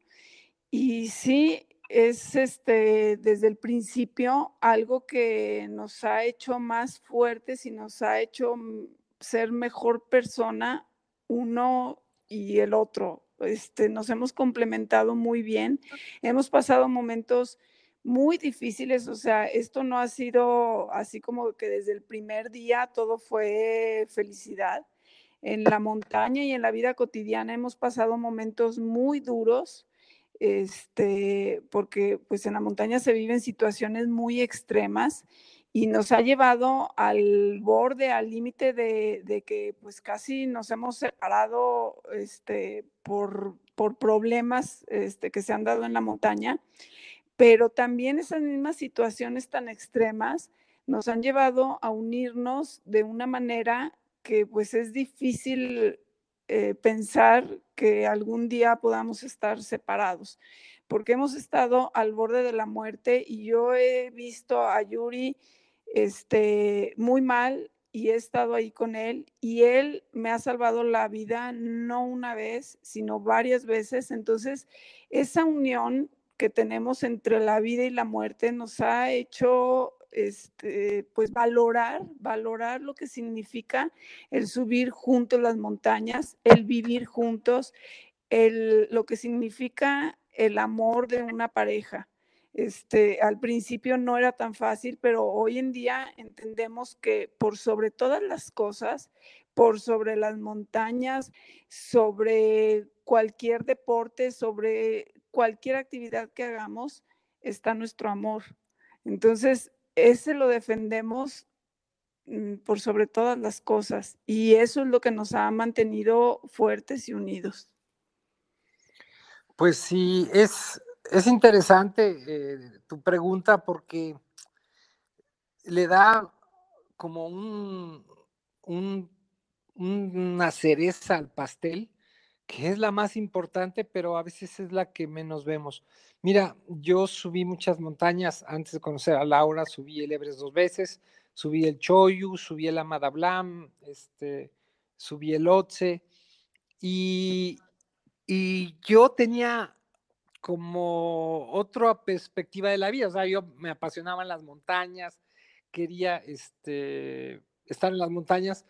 Speaker 4: y sí, es este, desde el principio algo que nos ha hecho más fuertes y nos ha hecho ser mejor persona uno y el otro. Este, nos hemos complementado muy bien. Hemos pasado momentos muy difíciles, o sea, esto no ha sido así como que desde el primer día todo fue felicidad. En la montaña y en la vida cotidiana hemos pasado momentos muy duros, este, porque pues en la montaña se viven situaciones muy extremas y nos ha llevado al borde, al límite de, que pues casi nos hemos separado este, por, por problemas este, que se han dado en la montaña, pero también esas mismas situaciones tan extremas nos han llevado a unirnos de una manera que pues es difícil eh, pensar que algún día podamos estar separados, porque hemos estado al borde de la muerte y yo he visto a Yuri este, muy mal y he estado ahí con él y él me ha salvado la vida no una vez, sino varias veces. Entonces, esa unión que tenemos entre la vida y la muerte nos ha hecho este, pues valorar, valorar lo que significa el subir juntos las montañas, el vivir juntos, el, lo que significa el amor de una pareja. Este, al principio no era tan fácil, pero hoy en día entendemos que por sobre todas las cosas, por sobre las montañas, sobre cualquier deporte, sobre cualquier actividad que hagamos, está nuestro amor. Entonces, ese lo defendemos mm, por sobre todas las cosas y eso es lo que nos ha mantenido fuertes y unidos.
Speaker 1: Pues sí, es, es interesante eh, tu pregunta porque le da como un, una cereza al pastel, que es la más importante, pero a veces es la que menos vemos. Mira, yo subí muchas montañas antes de conocer a Laura, subí el Everest dos veces, subí el Choyu, subí el Amada Blam, este, subí el Otse, y, y yo tenía como otra perspectiva de la vida. O sea, yo me apasionaban las montañas, quería este, estar en las montañas,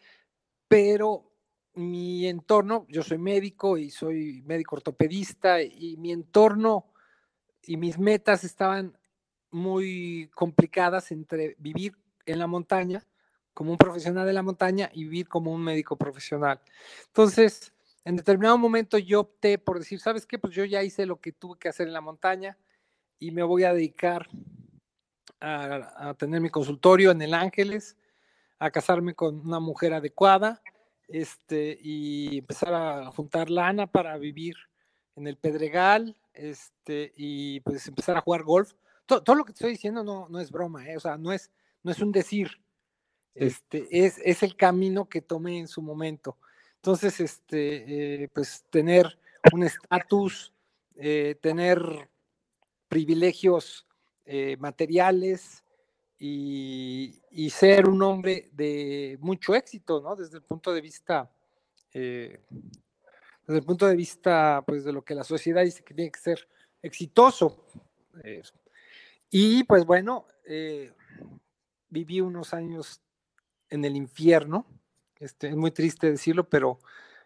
Speaker 1: pero mi entorno, yo soy médico y soy médico ortopedista y mi entorno y mis metas estaban muy complicadas entre vivir en la montaña como un profesional de la montaña y vivir como un médico profesional. Entonces, en determinado momento yo opté por decir, ¿sabes qué? Pues yo ya hice lo que tuve que hacer en la montaña y me voy a dedicar a, tener mi consultorio en El Ángeles, a casarme con una mujer adecuada este, y empezar a juntar lana para vivir en el Pedregal este, y pues empezar a jugar golf. Todo, lo que estoy diciendo no, no es broma, ¿eh? o sea, no es, no es un decir, este, es, es el camino que tomé en su momento. Entonces, este, eh, pues tener un estatus, eh, tener privilegios materiales y, ser un hombre de mucho éxito, ¿no? Desde el punto de vista, desde el punto de vista, pues, de lo que la sociedad dice que tiene que ser exitoso. y pues bueno, viví unos años en el infierno, Este, es muy triste decirlo, pero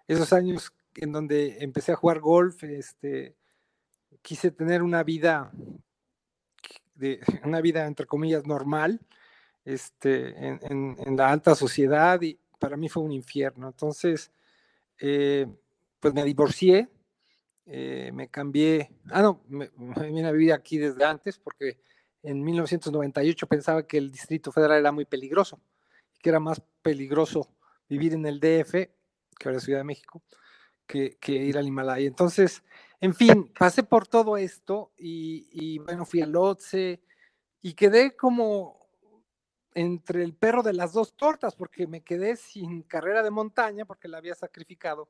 Speaker 1: esos años en donde empecé a jugar golf, este, quise tener una vida, de, <laughs> una vida entre comillas normal, este, en, en, la alta sociedad y para mí fue un infierno. Entonces, eh, pues me divorcié, eh, me cambié, ah, no, me, <laughs> vine a vivir aquí desde antes porque en 1998 pensaba que el Distrito Federal era muy peligroso, que era más peligroso vivir en el DF, que ahora es Ciudad de México, que, que ir al Himalaya. Entonces, en fin, pasé por todo esto y, y bueno, fui al Lotse y quedé como entre el perro de las dos tortas, porque me quedé sin carrera de montaña, porque la había sacrificado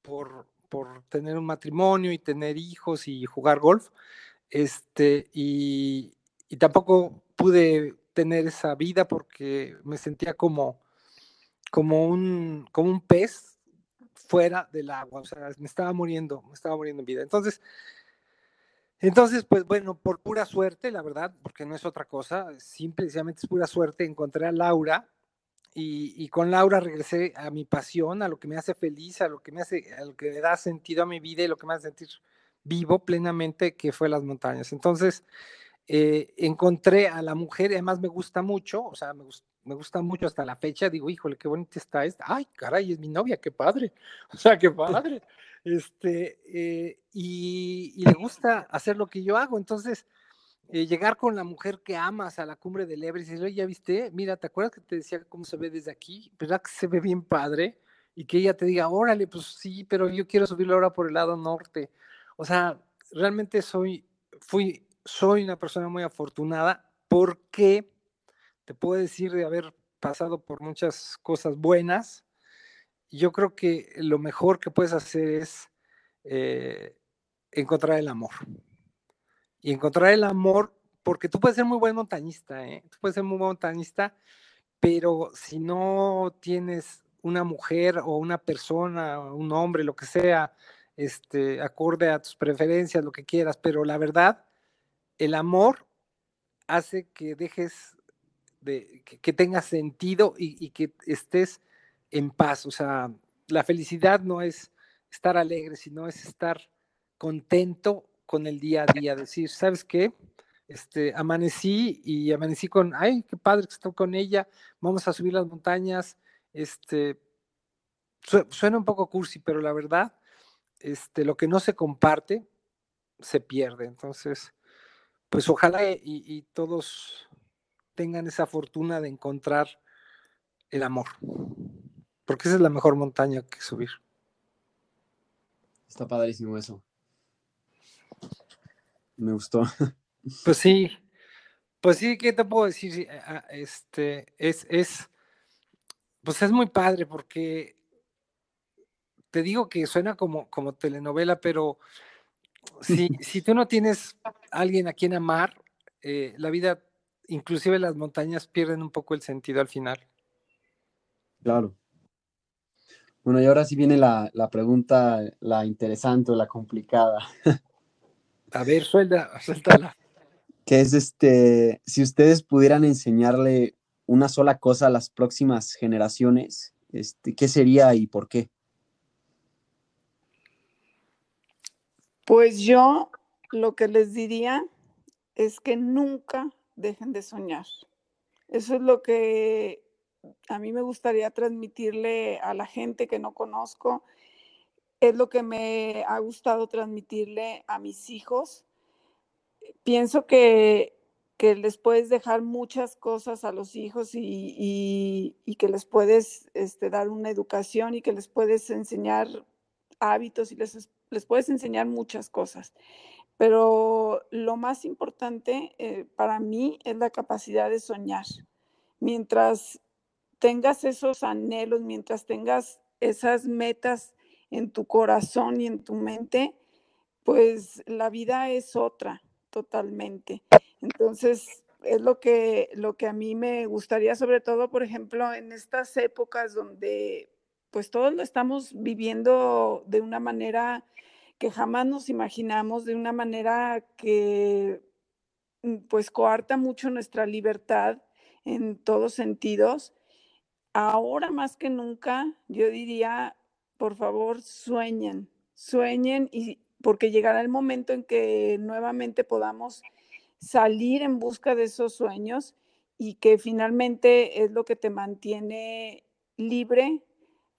Speaker 1: por, por tener un matrimonio y tener hijos y jugar golf. Este, y, y tampoco pude tener esa vida porque me sentía como, como, un, como un pez fuera del agua, o sea, me estaba muriendo, me estaba muriendo en vida. Entonces, entonces, pues bueno, por pura suerte, la verdad, porque no es otra cosa, simplemente es pura suerte, encontré a Laura y, con Laura regresé a mi pasión, a lo que me hace feliz, a lo que me hace, a que le da sentido a mi vida y lo que me hace sentir vivo plenamente, que fue las montañas. Entonces, eh, encontré a la mujer, además me gusta mucho, o sea, me, gusta mucho hasta la fecha, digo, híjole, qué bonita está esta, ay, caray, es mi novia, qué padre, <laughs> o sea, qué padre, este, eh, y, y, le gusta hacer lo que yo hago, entonces, eh, llegar con la mujer que amas a la cumbre del Everest y decirle, ya viste, mira, ¿te acuerdas que te decía cómo se ve desde aquí? ¿Verdad que se ve bien padre? Y que ella te diga, órale, pues sí, pero yo quiero subirlo ahora por el lado norte. O sea, realmente soy, fui, soy una persona muy afortunada porque te puedo decir de haber pasado por muchas cosas buenas. Yo creo que lo mejor que puedes hacer es eh, encontrar el amor y encontrar el amor, porque tú puedes ser muy buen montañista, ¿eh? tú puedes ser muy buen montañista, pero si no tienes una mujer o una persona, un hombre, lo que sea, este, acorde a tus preferencias, lo que quieras, pero la verdad, el amor hace que dejes de, que, tenga sentido y, y, que estés en paz. O sea, la felicidad no es estar alegre, sino es estar contento con el día a día, decir, ¿sabes qué? Este, amanecí y amanecí con, ay, qué padre que estoy con ella, vamos a subir las montañas, este, suena un poco cursi, pero la verdad, este, lo que no se comparte, se pierde. Entonces, pues ojalá y, y todos tengan esa fortuna de encontrar el amor, porque esa es la mejor montaña que subir.
Speaker 3: Está padrísimo eso me gustó. <laughs>
Speaker 1: Pues sí, pues sí, ¿qué te puedo decir? Ah, este, es, es, pues es muy padre porque te digo que suena como, como telenovela, pero si, <laughs> si tú no tienes alguien a quien amar, eh, la vida, inclusive las montañas, pierden un poco el sentido al final.
Speaker 3: Claro. Bueno, y ahora sí viene la, la pregunta, la interesante o la complicada. <laughs>
Speaker 1: A ver, suelta, suéltala.
Speaker 3: Que es este, si ustedes pudieran enseñarle una sola cosa a las próximas generaciones, este, ¿qué sería y por qué?
Speaker 4: Pues yo lo que les diría es que nunca dejen de soñar. Eso es lo que a mí me gustaría transmitirle a la gente que no conozco es lo que me ha gustado transmitirle a mis hijos. Pienso que, les puedes dejar muchas cosas a los hijos y, que les puedes este, dar una educación y que les puedes enseñar hábitos y les, les puedes enseñar muchas cosas. Pero lo más importante eh, para mí es la capacidad de soñar. Mientras tengas esos anhelos, mientras tengas esas metas en tu corazón y en tu mente, pues la vida es otra totalmente. Entonces, es lo que, lo que a mí me gustaría, sobre todo, por ejemplo, en estas épocas donde pues todos lo estamos viviendo de una manera que jamás nos imaginamos, de una manera que mm, pues coarta mucho nuestra libertad en todos sentidos. Ahora más que nunca, yo diría, por favor, sueñen, sueñen y porque llegará el momento en que nuevamente podamos salir en busca de esos sueños y que finalmente es lo que te mantiene libre,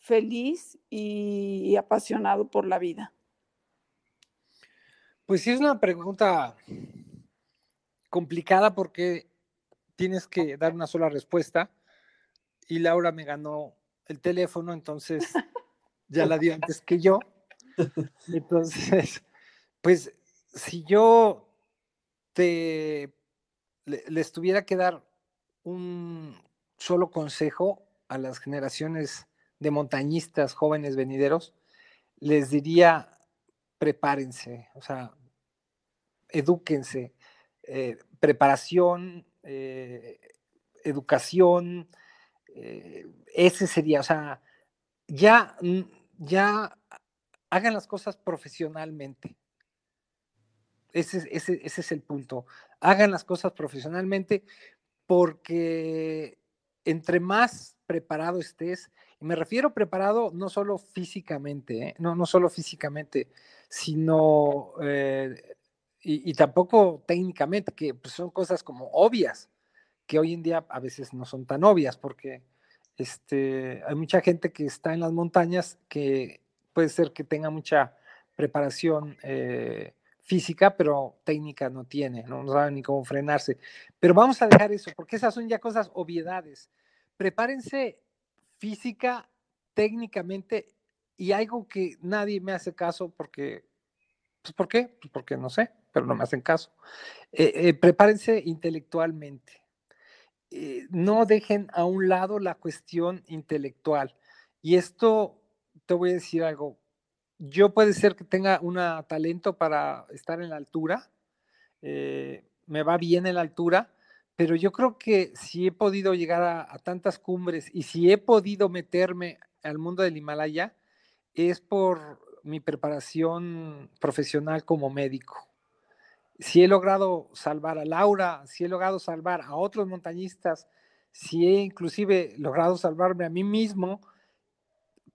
Speaker 4: feliz y, apasionado por la vida.
Speaker 1: Pues sí, es una pregunta complicada porque tienes que dar una sola respuesta y Laura me ganó el teléfono, entonces <laughs> ya la dio antes que yo. <laughs> Entonces, pues si yo te les tuviera que dar un solo consejo a las generaciones de montañistas jóvenes venideros, les diría, prepárense, o sea, edúquense, eh, preparación, eh, educación, eh, ese sería, o sea, ya, ya hagan las cosas profesionalmente. Ese, ese, ese es el punto. Hagan las cosas profesionalmente porque entre más preparado estés, me refiero preparado no solo físicamente, ¿eh? no, no solo físicamente, sino eh, y, tampoco técnicamente, que pues, son cosas como obvias, que hoy en día a veces no son tan obvias, porque este, hay mucha gente que está en las montañas que puede ser que tenga mucha preparación eh, física, pero técnica no tiene, ¿no? no sabe ni cómo frenarse. Pero vamos a dejar eso, porque esas son ya cosas obviedades. Prepárense física, técnicamente, y algo que nadie me hace caso porque, pues ¿por qué? Pues porque no sé, pero no me hacen caso. Eh, eh, prepárense intelectualmente. Eh, no dejen a un lado la cuestión intelectual. Y esto, te voy a decir algo, yo puede ser que tenga un talento para estar en la altura, me va bien en la altura, pero yo creo que si he podido llegar a, tantas cumbres y si he podido meterme al mundo del Himalaya, es por mi preparación profesional como médico. Si he logrado salvar a Laura, si he logrado salvar a otros montañistas, si he inclusive logrado salvarme a mí mismo,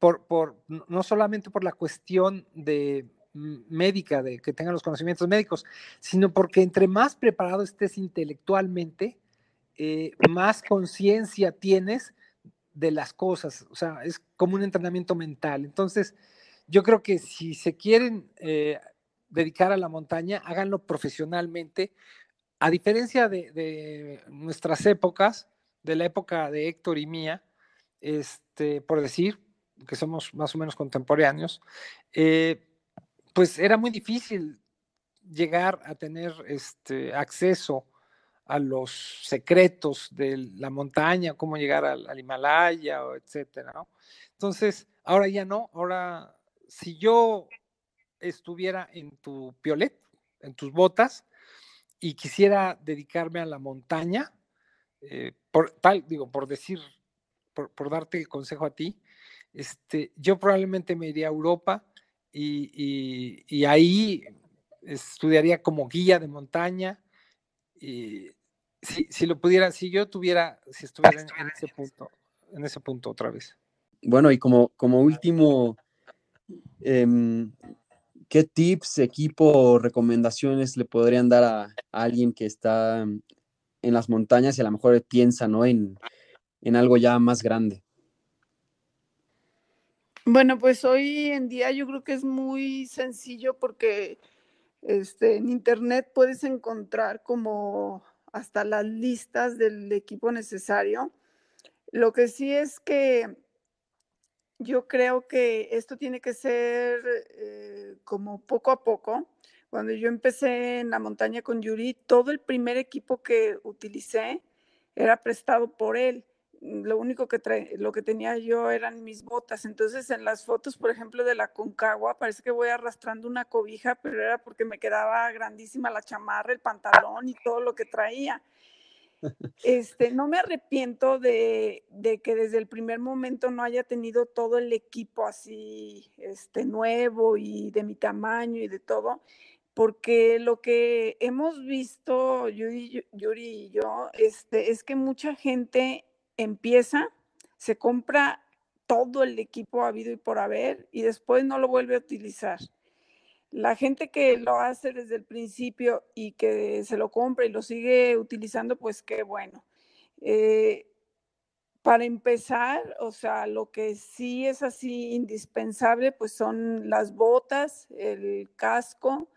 Speaker 1: por, no solamente por la cuestión de médica, de que tengan los conocimientos médicos, sino porque entre más preparado estés intelectualmente, eh, más conciencia tienes de las cosas, o sea, es como un entrenamiento mental. Entonces, yo creo que si se quieren eh, dedicar a la montaña, háganlo profesionalmente. A diferencia de, nuestras épocas, de la época de Héctor y mía, este, por decir, que somos más o menos contemporáneos, eh, pues era muy difícil llegar a tener este acceso a los secretos de la montaña, cómo llegar al, Himalaya, etcétera, Entonces, ahora ya no, ahora si yo estuviera en tu piolet, en tus botas, y quisiera dedicarme a la montaña, eh, por tal, digo, por decir, por, por, darte el consejo a ti, este, yo probablemente me iría a Europa y, ahí estudiaría como guía de montaña. Y si, lo pudiera, si yo tuviera, si estuviera en, ese punto, en ese punto otra vez.
Speaker 3: Bueno, y como, como último, em, ¿qué tips, equipo o recomendaciones le podrían dar a, alguien que está en las montañas y a lo mejor piensa ¿no? en, en algo ya más grande?
Speaker 4: Bueno, pues hoy en día yo creo que es muy sencillo porque este, en internet puedes encontrar como hasta las listas del equipo necesario. Lo que sí es que yo creo que esto tiene que ser eh, como poco a poco. Cuando yo empecé en la montaña con Yuri, todo el primer equipo que utilicé era prestado por él lo único que lo que tenía yo eran mis botas. Entonces, en las fotos, por ejemplo, de la Concagua, parece que voy arrastrando una cobija, pero era porque me quedaba grandísima la chamarra, el pantalón y todo lo que traía. Este, no me arrepiento de, de, que desde el primer momento no haya tenido todo el equipo así, este, nuevo y de mi tamaño y de todo, porque lo que hemos visto Yuri, Yuri y yo, este, es que mucha gente empieza, se compra todo el equipo habido y por haber y después no lo vuelve a utilizar. La gente que lo hace desde el principio y que se lo compra y lo sigue utilizando, pues qué bueno. Eh, para empezar, o sea, lo que sí es así indispensable, pues son las botas, el casco,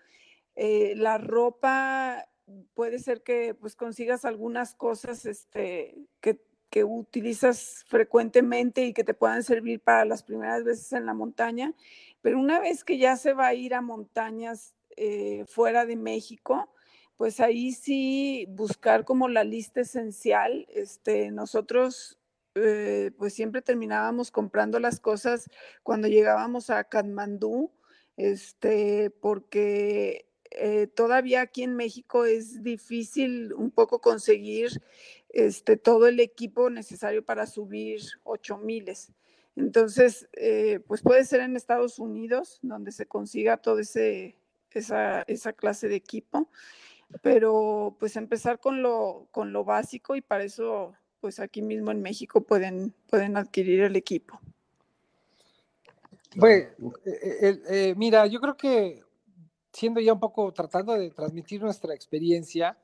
Speaker 4: eh, la ropa, puede ser que pues consigas algunas cosas este, que, que, utilizas frecuentemente y que te puedan servir para las primeras veces en la montaña, pero una vez que ya se va a ir a montañas eh, fuera de México, pues ahí sí buscar como la lista esencial. Este, nosotros eh, pues siempre terminábamos comprando las cosas cuando llegábamos a Katmandú, este, porque eh, todavía aquí en México es difícil un poco conseguir este, todo el equipo necesario para subir 8000. Entonces, eh, pues puede ser en Estados Unidos donde se consiga toda esa, clase de equipo, pero pues empezar con lo, básico y para eso pues aquí mismo en México pueden, adquirir el equipo.
Speaker 1: Pues, mira, yo creo que siendo ya un poco tratando de transmitir nuestra experiencia,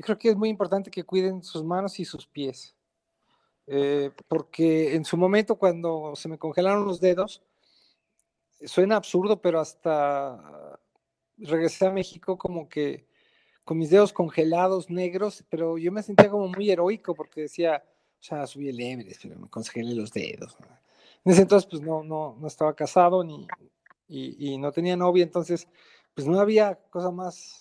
Speaker 1: yo creo que es muy importante que cuiden sus manos y sus pies. porque en su momento cuando se me congelaron los dedos, suena absurdo, pero hasta regresé a México como que con mis dedos congelados, negros, pero yo me sentía como muy heroico porque decía, o sea, subí el Everest, pero me congelé los dedos. En ese entonces, pues no, no, no estaba casado ni, y, no tenía novia, entonces, pues no había cosa más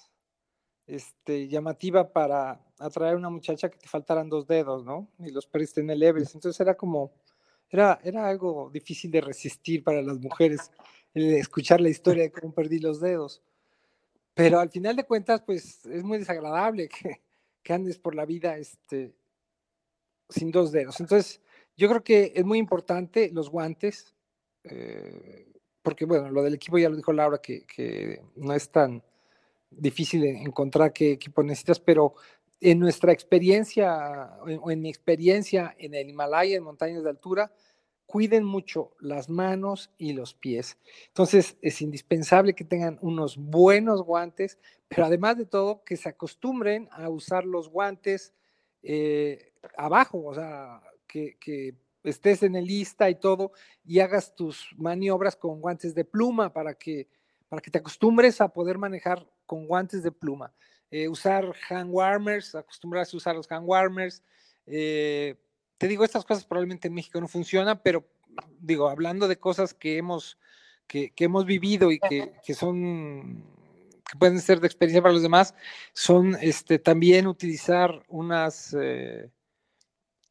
Speaker 1: este, llamativa para atraer a una muchacha que te faltaran dos dedos, ¿no? Y los perdiste en el Everest. Entonces era como, era, era algo difícil de resistir para las mujeres, el escuchar la historia de cómo perdí los dedos. Pero al final de cuentas, pues es muy desagradable que, que andes por la vida este, sin dos dedos. Entonces, yo creo que es muy importante los guantes, eh, porque bueno, lo del equipo ya lo dijo Laura, que, que no es tan difícil encontrar qué equipo necesitas, pero en nuestra experiencia, o en mi experiencia en el Himalaya, en montañas de altura, cuiden mucho las manos y los pies. Entonces es indispensable que tengan unos buenos guantes, pero además de todo que se acostumbren a usar los guantes eh, abajo, o sea, que, que, estés en el lista y todo y hagas tus maniobras con guantes de pluma para que, para que te acostumbres a poder manejar con guantes de pluma. Eh, usar hand warmers, acostumbrarse a usar los hand warmers. Eh, te digo, estas cosas probablemente en México no funcionan, pero digo, hablando de cosas que hemos, que, que hemos vivido y que, que, son, que pueden ser de experiencia para los demás, son este, también utilizar unas, eh,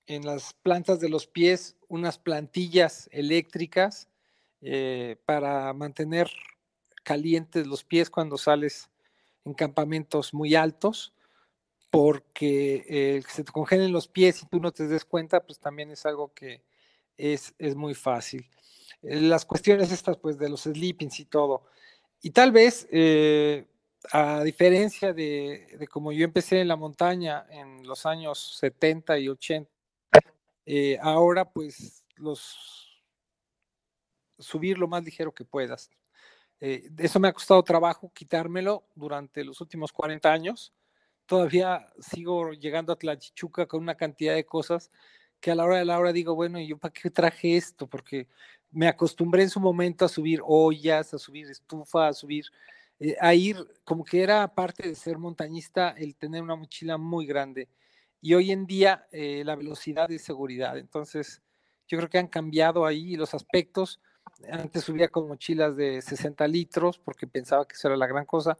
Speaker 1: en las plantas de los pies, unas plantillas eléctricas para mantener calientes los pies cuando sales en campamentos muy altos porque eh, que se te congelen los pies y tú no te des cuenta, pues también es algo que es, es muy fácil. Eh, las cuestiones estas, pues, de los sleepings y todo. Y tal vez, eh, a diferencia de, de, como yo empecé en la montaña en los años 70 y 80, eh, ahora pues los subir lo más ligero que puedas. Eh, eso me ha costado trabajo quitármelo durante los últimos 40 años todavía sigo llegando a Tlachichuca con una cantidad de cosas que a la hora de la hora digo, bueno, ¿y yo para qué traje esto? Porque me acostumbré en su momento a subir ollas, a subir estufa, a subir, eh, a ir, como que era parte de ser montañista el tener una mochila muy grande. Y hoy en día eh, la velocidad y seguridad. Entonces, yo creo que han cambiado ahí los aspectos. Antes subía con mochilas de 60 litros porque pensaba que eso era la gran cosa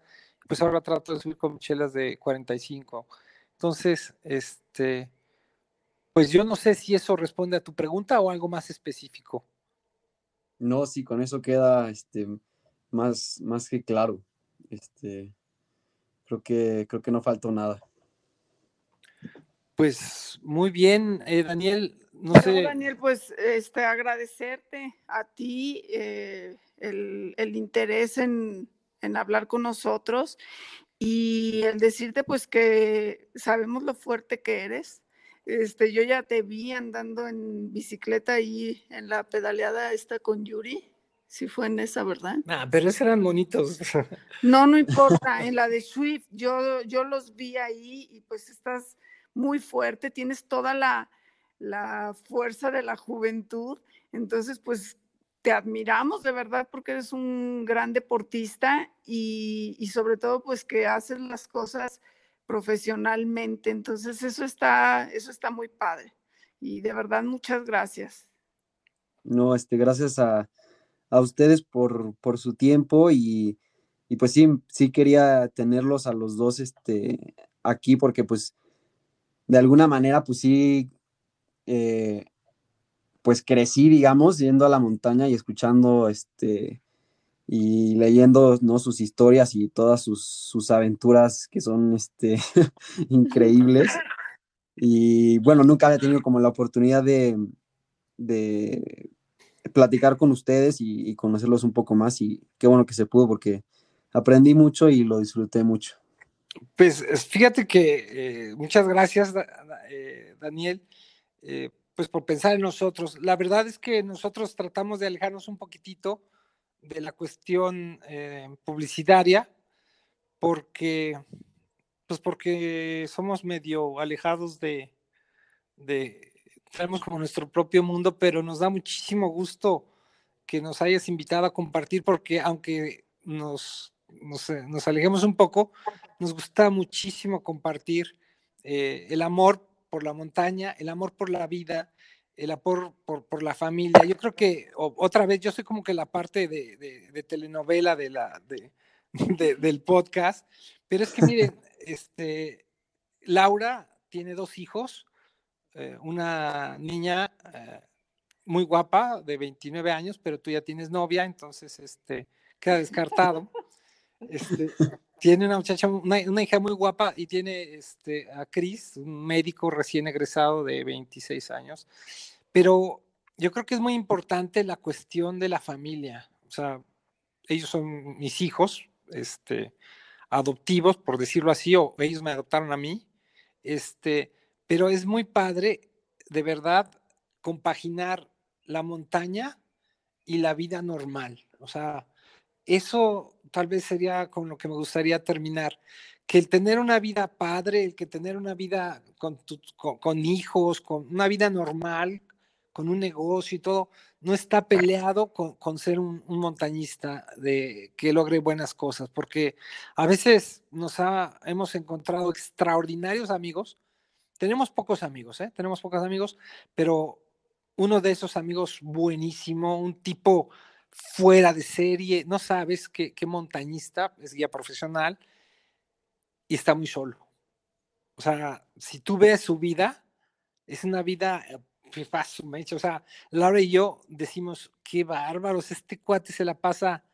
Speaker 1: pues ahora trato de subir con mochilas de 45. Entonces, este, pues yo no sé si eso responde a tu pregunta o algo más específico.
Speaker 3: No, sí, con eso queda este, más, más que claro. Este, creo que, creo que no faltó nada.
Speaker 1: Pues muy bien, eh, Daniel. No sé.
Speaker 4: Daniel, pues este, agradecerte a ti eh, el, el interés en, en hablar con nosotros y el decirte pues que sabemos lo fuerte que eres, Este, yo ya te vi andando en bicicleta ahí en la pedaleada esta con Yuri. Sí fue en esa, ¿verdad?
Speaker 1: Ah, pero esos eran bonitos. <laughs>
Speaker 4: No, no importa. En la de Swift, yo, yo los vi ahí y pues estás muy fuerte, tienes toda la, la fuerza de la juventud. Entonces, pues te admiramos de verdad porque eres un gran deportista y, y, sobre todo pues que haces las cosas profesionalmente. Entonces eso está, eso está muy padre. Y de verdad muchas gracias.
Speaker 3: No, este, gracias a, a ustedes por, por su tiempo y, y, pues sí, sí quería tenerlos a los dos este, aquí porque pues de alguna manera pues sí eh, pues crecí, digamos, yendo a la montaña y escuchando este y leyendo ¿no? sus historias y todas sus, sus aventuras que son este, <laughs> increíbles. Y bueno, nunca había tenido como la oportunidad de, de platicar con ustedes y, conocerlos un poco más y qué bueno que se pudo porque aprendí mucho y lo disfruté mucho.
Speaker 1: Pues fíjate que eh, muchas gracias, eh, Daniel. Eh, pues por pensar en nosotros. La verdad es que nosotros tratamos de alejarnos un poquitito de la cuestión eh, publicitaria porque pues porque somos medio alejados de, de tenemos como nuestro propio mundo, pero nos da muchísimo gusto que nos hayas invitado a compartir porque aunque nos, nos, nos alejemos un poco, nos gusta muchísimo compartir eh, el amor por la montaña, el amor por la vida, el amor por, por la familia. Yo creo que otra vez, yo soy como que la parte de, de, de telenovela de la, de, <laughs> del podcast, pero es que miren, <laughs> este, Laura tiene dos hijos, eh, una niña eh, muy guapa de 29 años, pero tú ya tienes novia, entonces este, queda descartado. <laughs> Este, tiene una muchacha, una, una, hija muy guapa y tiene este, a Chris, un médico recién egresado de 26 años. Pero yo creo que es muy importante la cuestión de la familia. O sea, ellos son mis hijos, este, adoptivos, por decirlo así, o ellos me adoptaron a mí. Este, pero es muy padre, de verdad, compaginar la montaña y la vida normal. O sea, eso tal vez sería con lo que me gustaría terminar, que el tener una vida padre, el que tener una vida con, hijos, con una vida normal, con un negocio y todo, no está peleado con, con ser un, un, montañista de que logre buenas cosas, porque a veces nos ha, hemos encontrado extraordinarios amigos. Tenemos pocos amigos, ¿eh? tenemos pocos amigos, pero uno de esos amigos buenísimo, un tipo fuera de serie, no sabes qué, qué montañista, es guía profesional y está muy solo. O sea, si tú ves su vida, es una vida o sea, Laura y yo decimos, qué bárbaros, este cuate se la pasa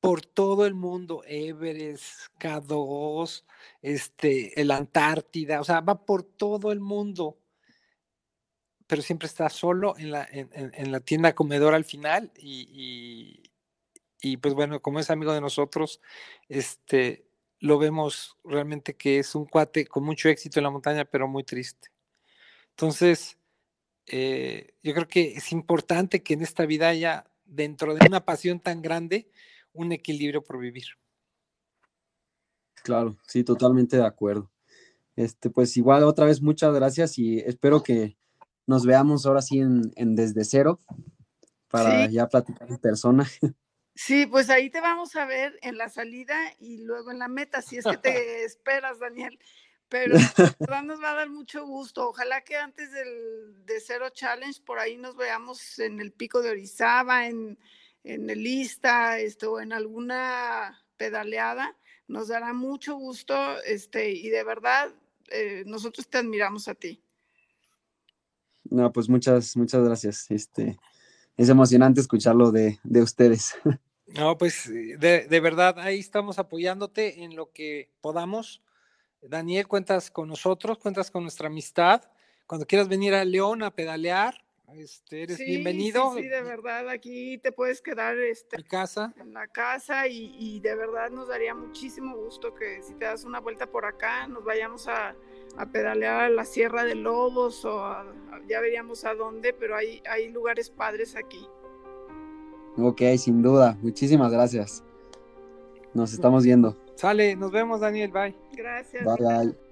Speaker 1: por todo el mundo, Everest, K2, este, el Antártida, o sea, va por todo el mundo, pero siempre está solo en la, en, la tienda comedor al final y, y, y, pues bueno, como es amigo de nosotros, este, lo vemos realmente que es un cuate con mucho éxito en la montaña, pero muy triste. Entonces, eh, yo creo que es importante que en esta vida haya, dentro de una pasión tan grande, un equilibrio por vivir.
Speaker 3: Claro, sí, totalmente de acuerdo. Este, pues igual otra vez muchas gracias y espero que nos veamos ahora sí en, en desde cero para sí. ya platicar en persona. <laughs>
Speaker 4: Sí, pues ahí te vamos a ver en la salida y luego en la meta, si es que te <laughs> esperas, Daniel pero <laughs> nos va a dar mucho gusto. Ojalá que antes del de Cero Challenge por ahí nos veamos en el pico de Orizaba, en, en el Ista, este, o en alguna pedaleada. Nos dará mucho gusto, este, y de verdad, eh, nosotros te admiramos a ti.
Speaker 3: No, pues muchas, muchas gracias. Este, es emocionante escucharlo de, de ustedes. <laughs>
Speaker 1: No, pues de, de verdad, ahí estamos apoyándote en lo que podamos Daniel, cuentas con nosotros, cuentas con nuestra amistad. Cuando quieras venir a León a pedalear, este, eres
Speaker 4: sí,
Speaker 1: bienvenido.
Speaker 4: Sí, sí, de verdad, aquí te puedes quedar este,
Speaker 1: en casa.
Speaker 4: En la casa y, y, de verdad nos daría muchísimo gusto que si te das una vuelta por acá, nos vayamos a, a pedalear a la Sierra de Lobos o a- a- ya veríamos a dónde, pero hay, hay lugares padres aquí.
Speaker 3: Ok, sin duda. Muchísimas gracias. Nos estamos viendo.
Speaker 1: Sale, nos vemos, Daniel, bye.
Speaker 4: Gracias.
Speaker 3: Bye, bye.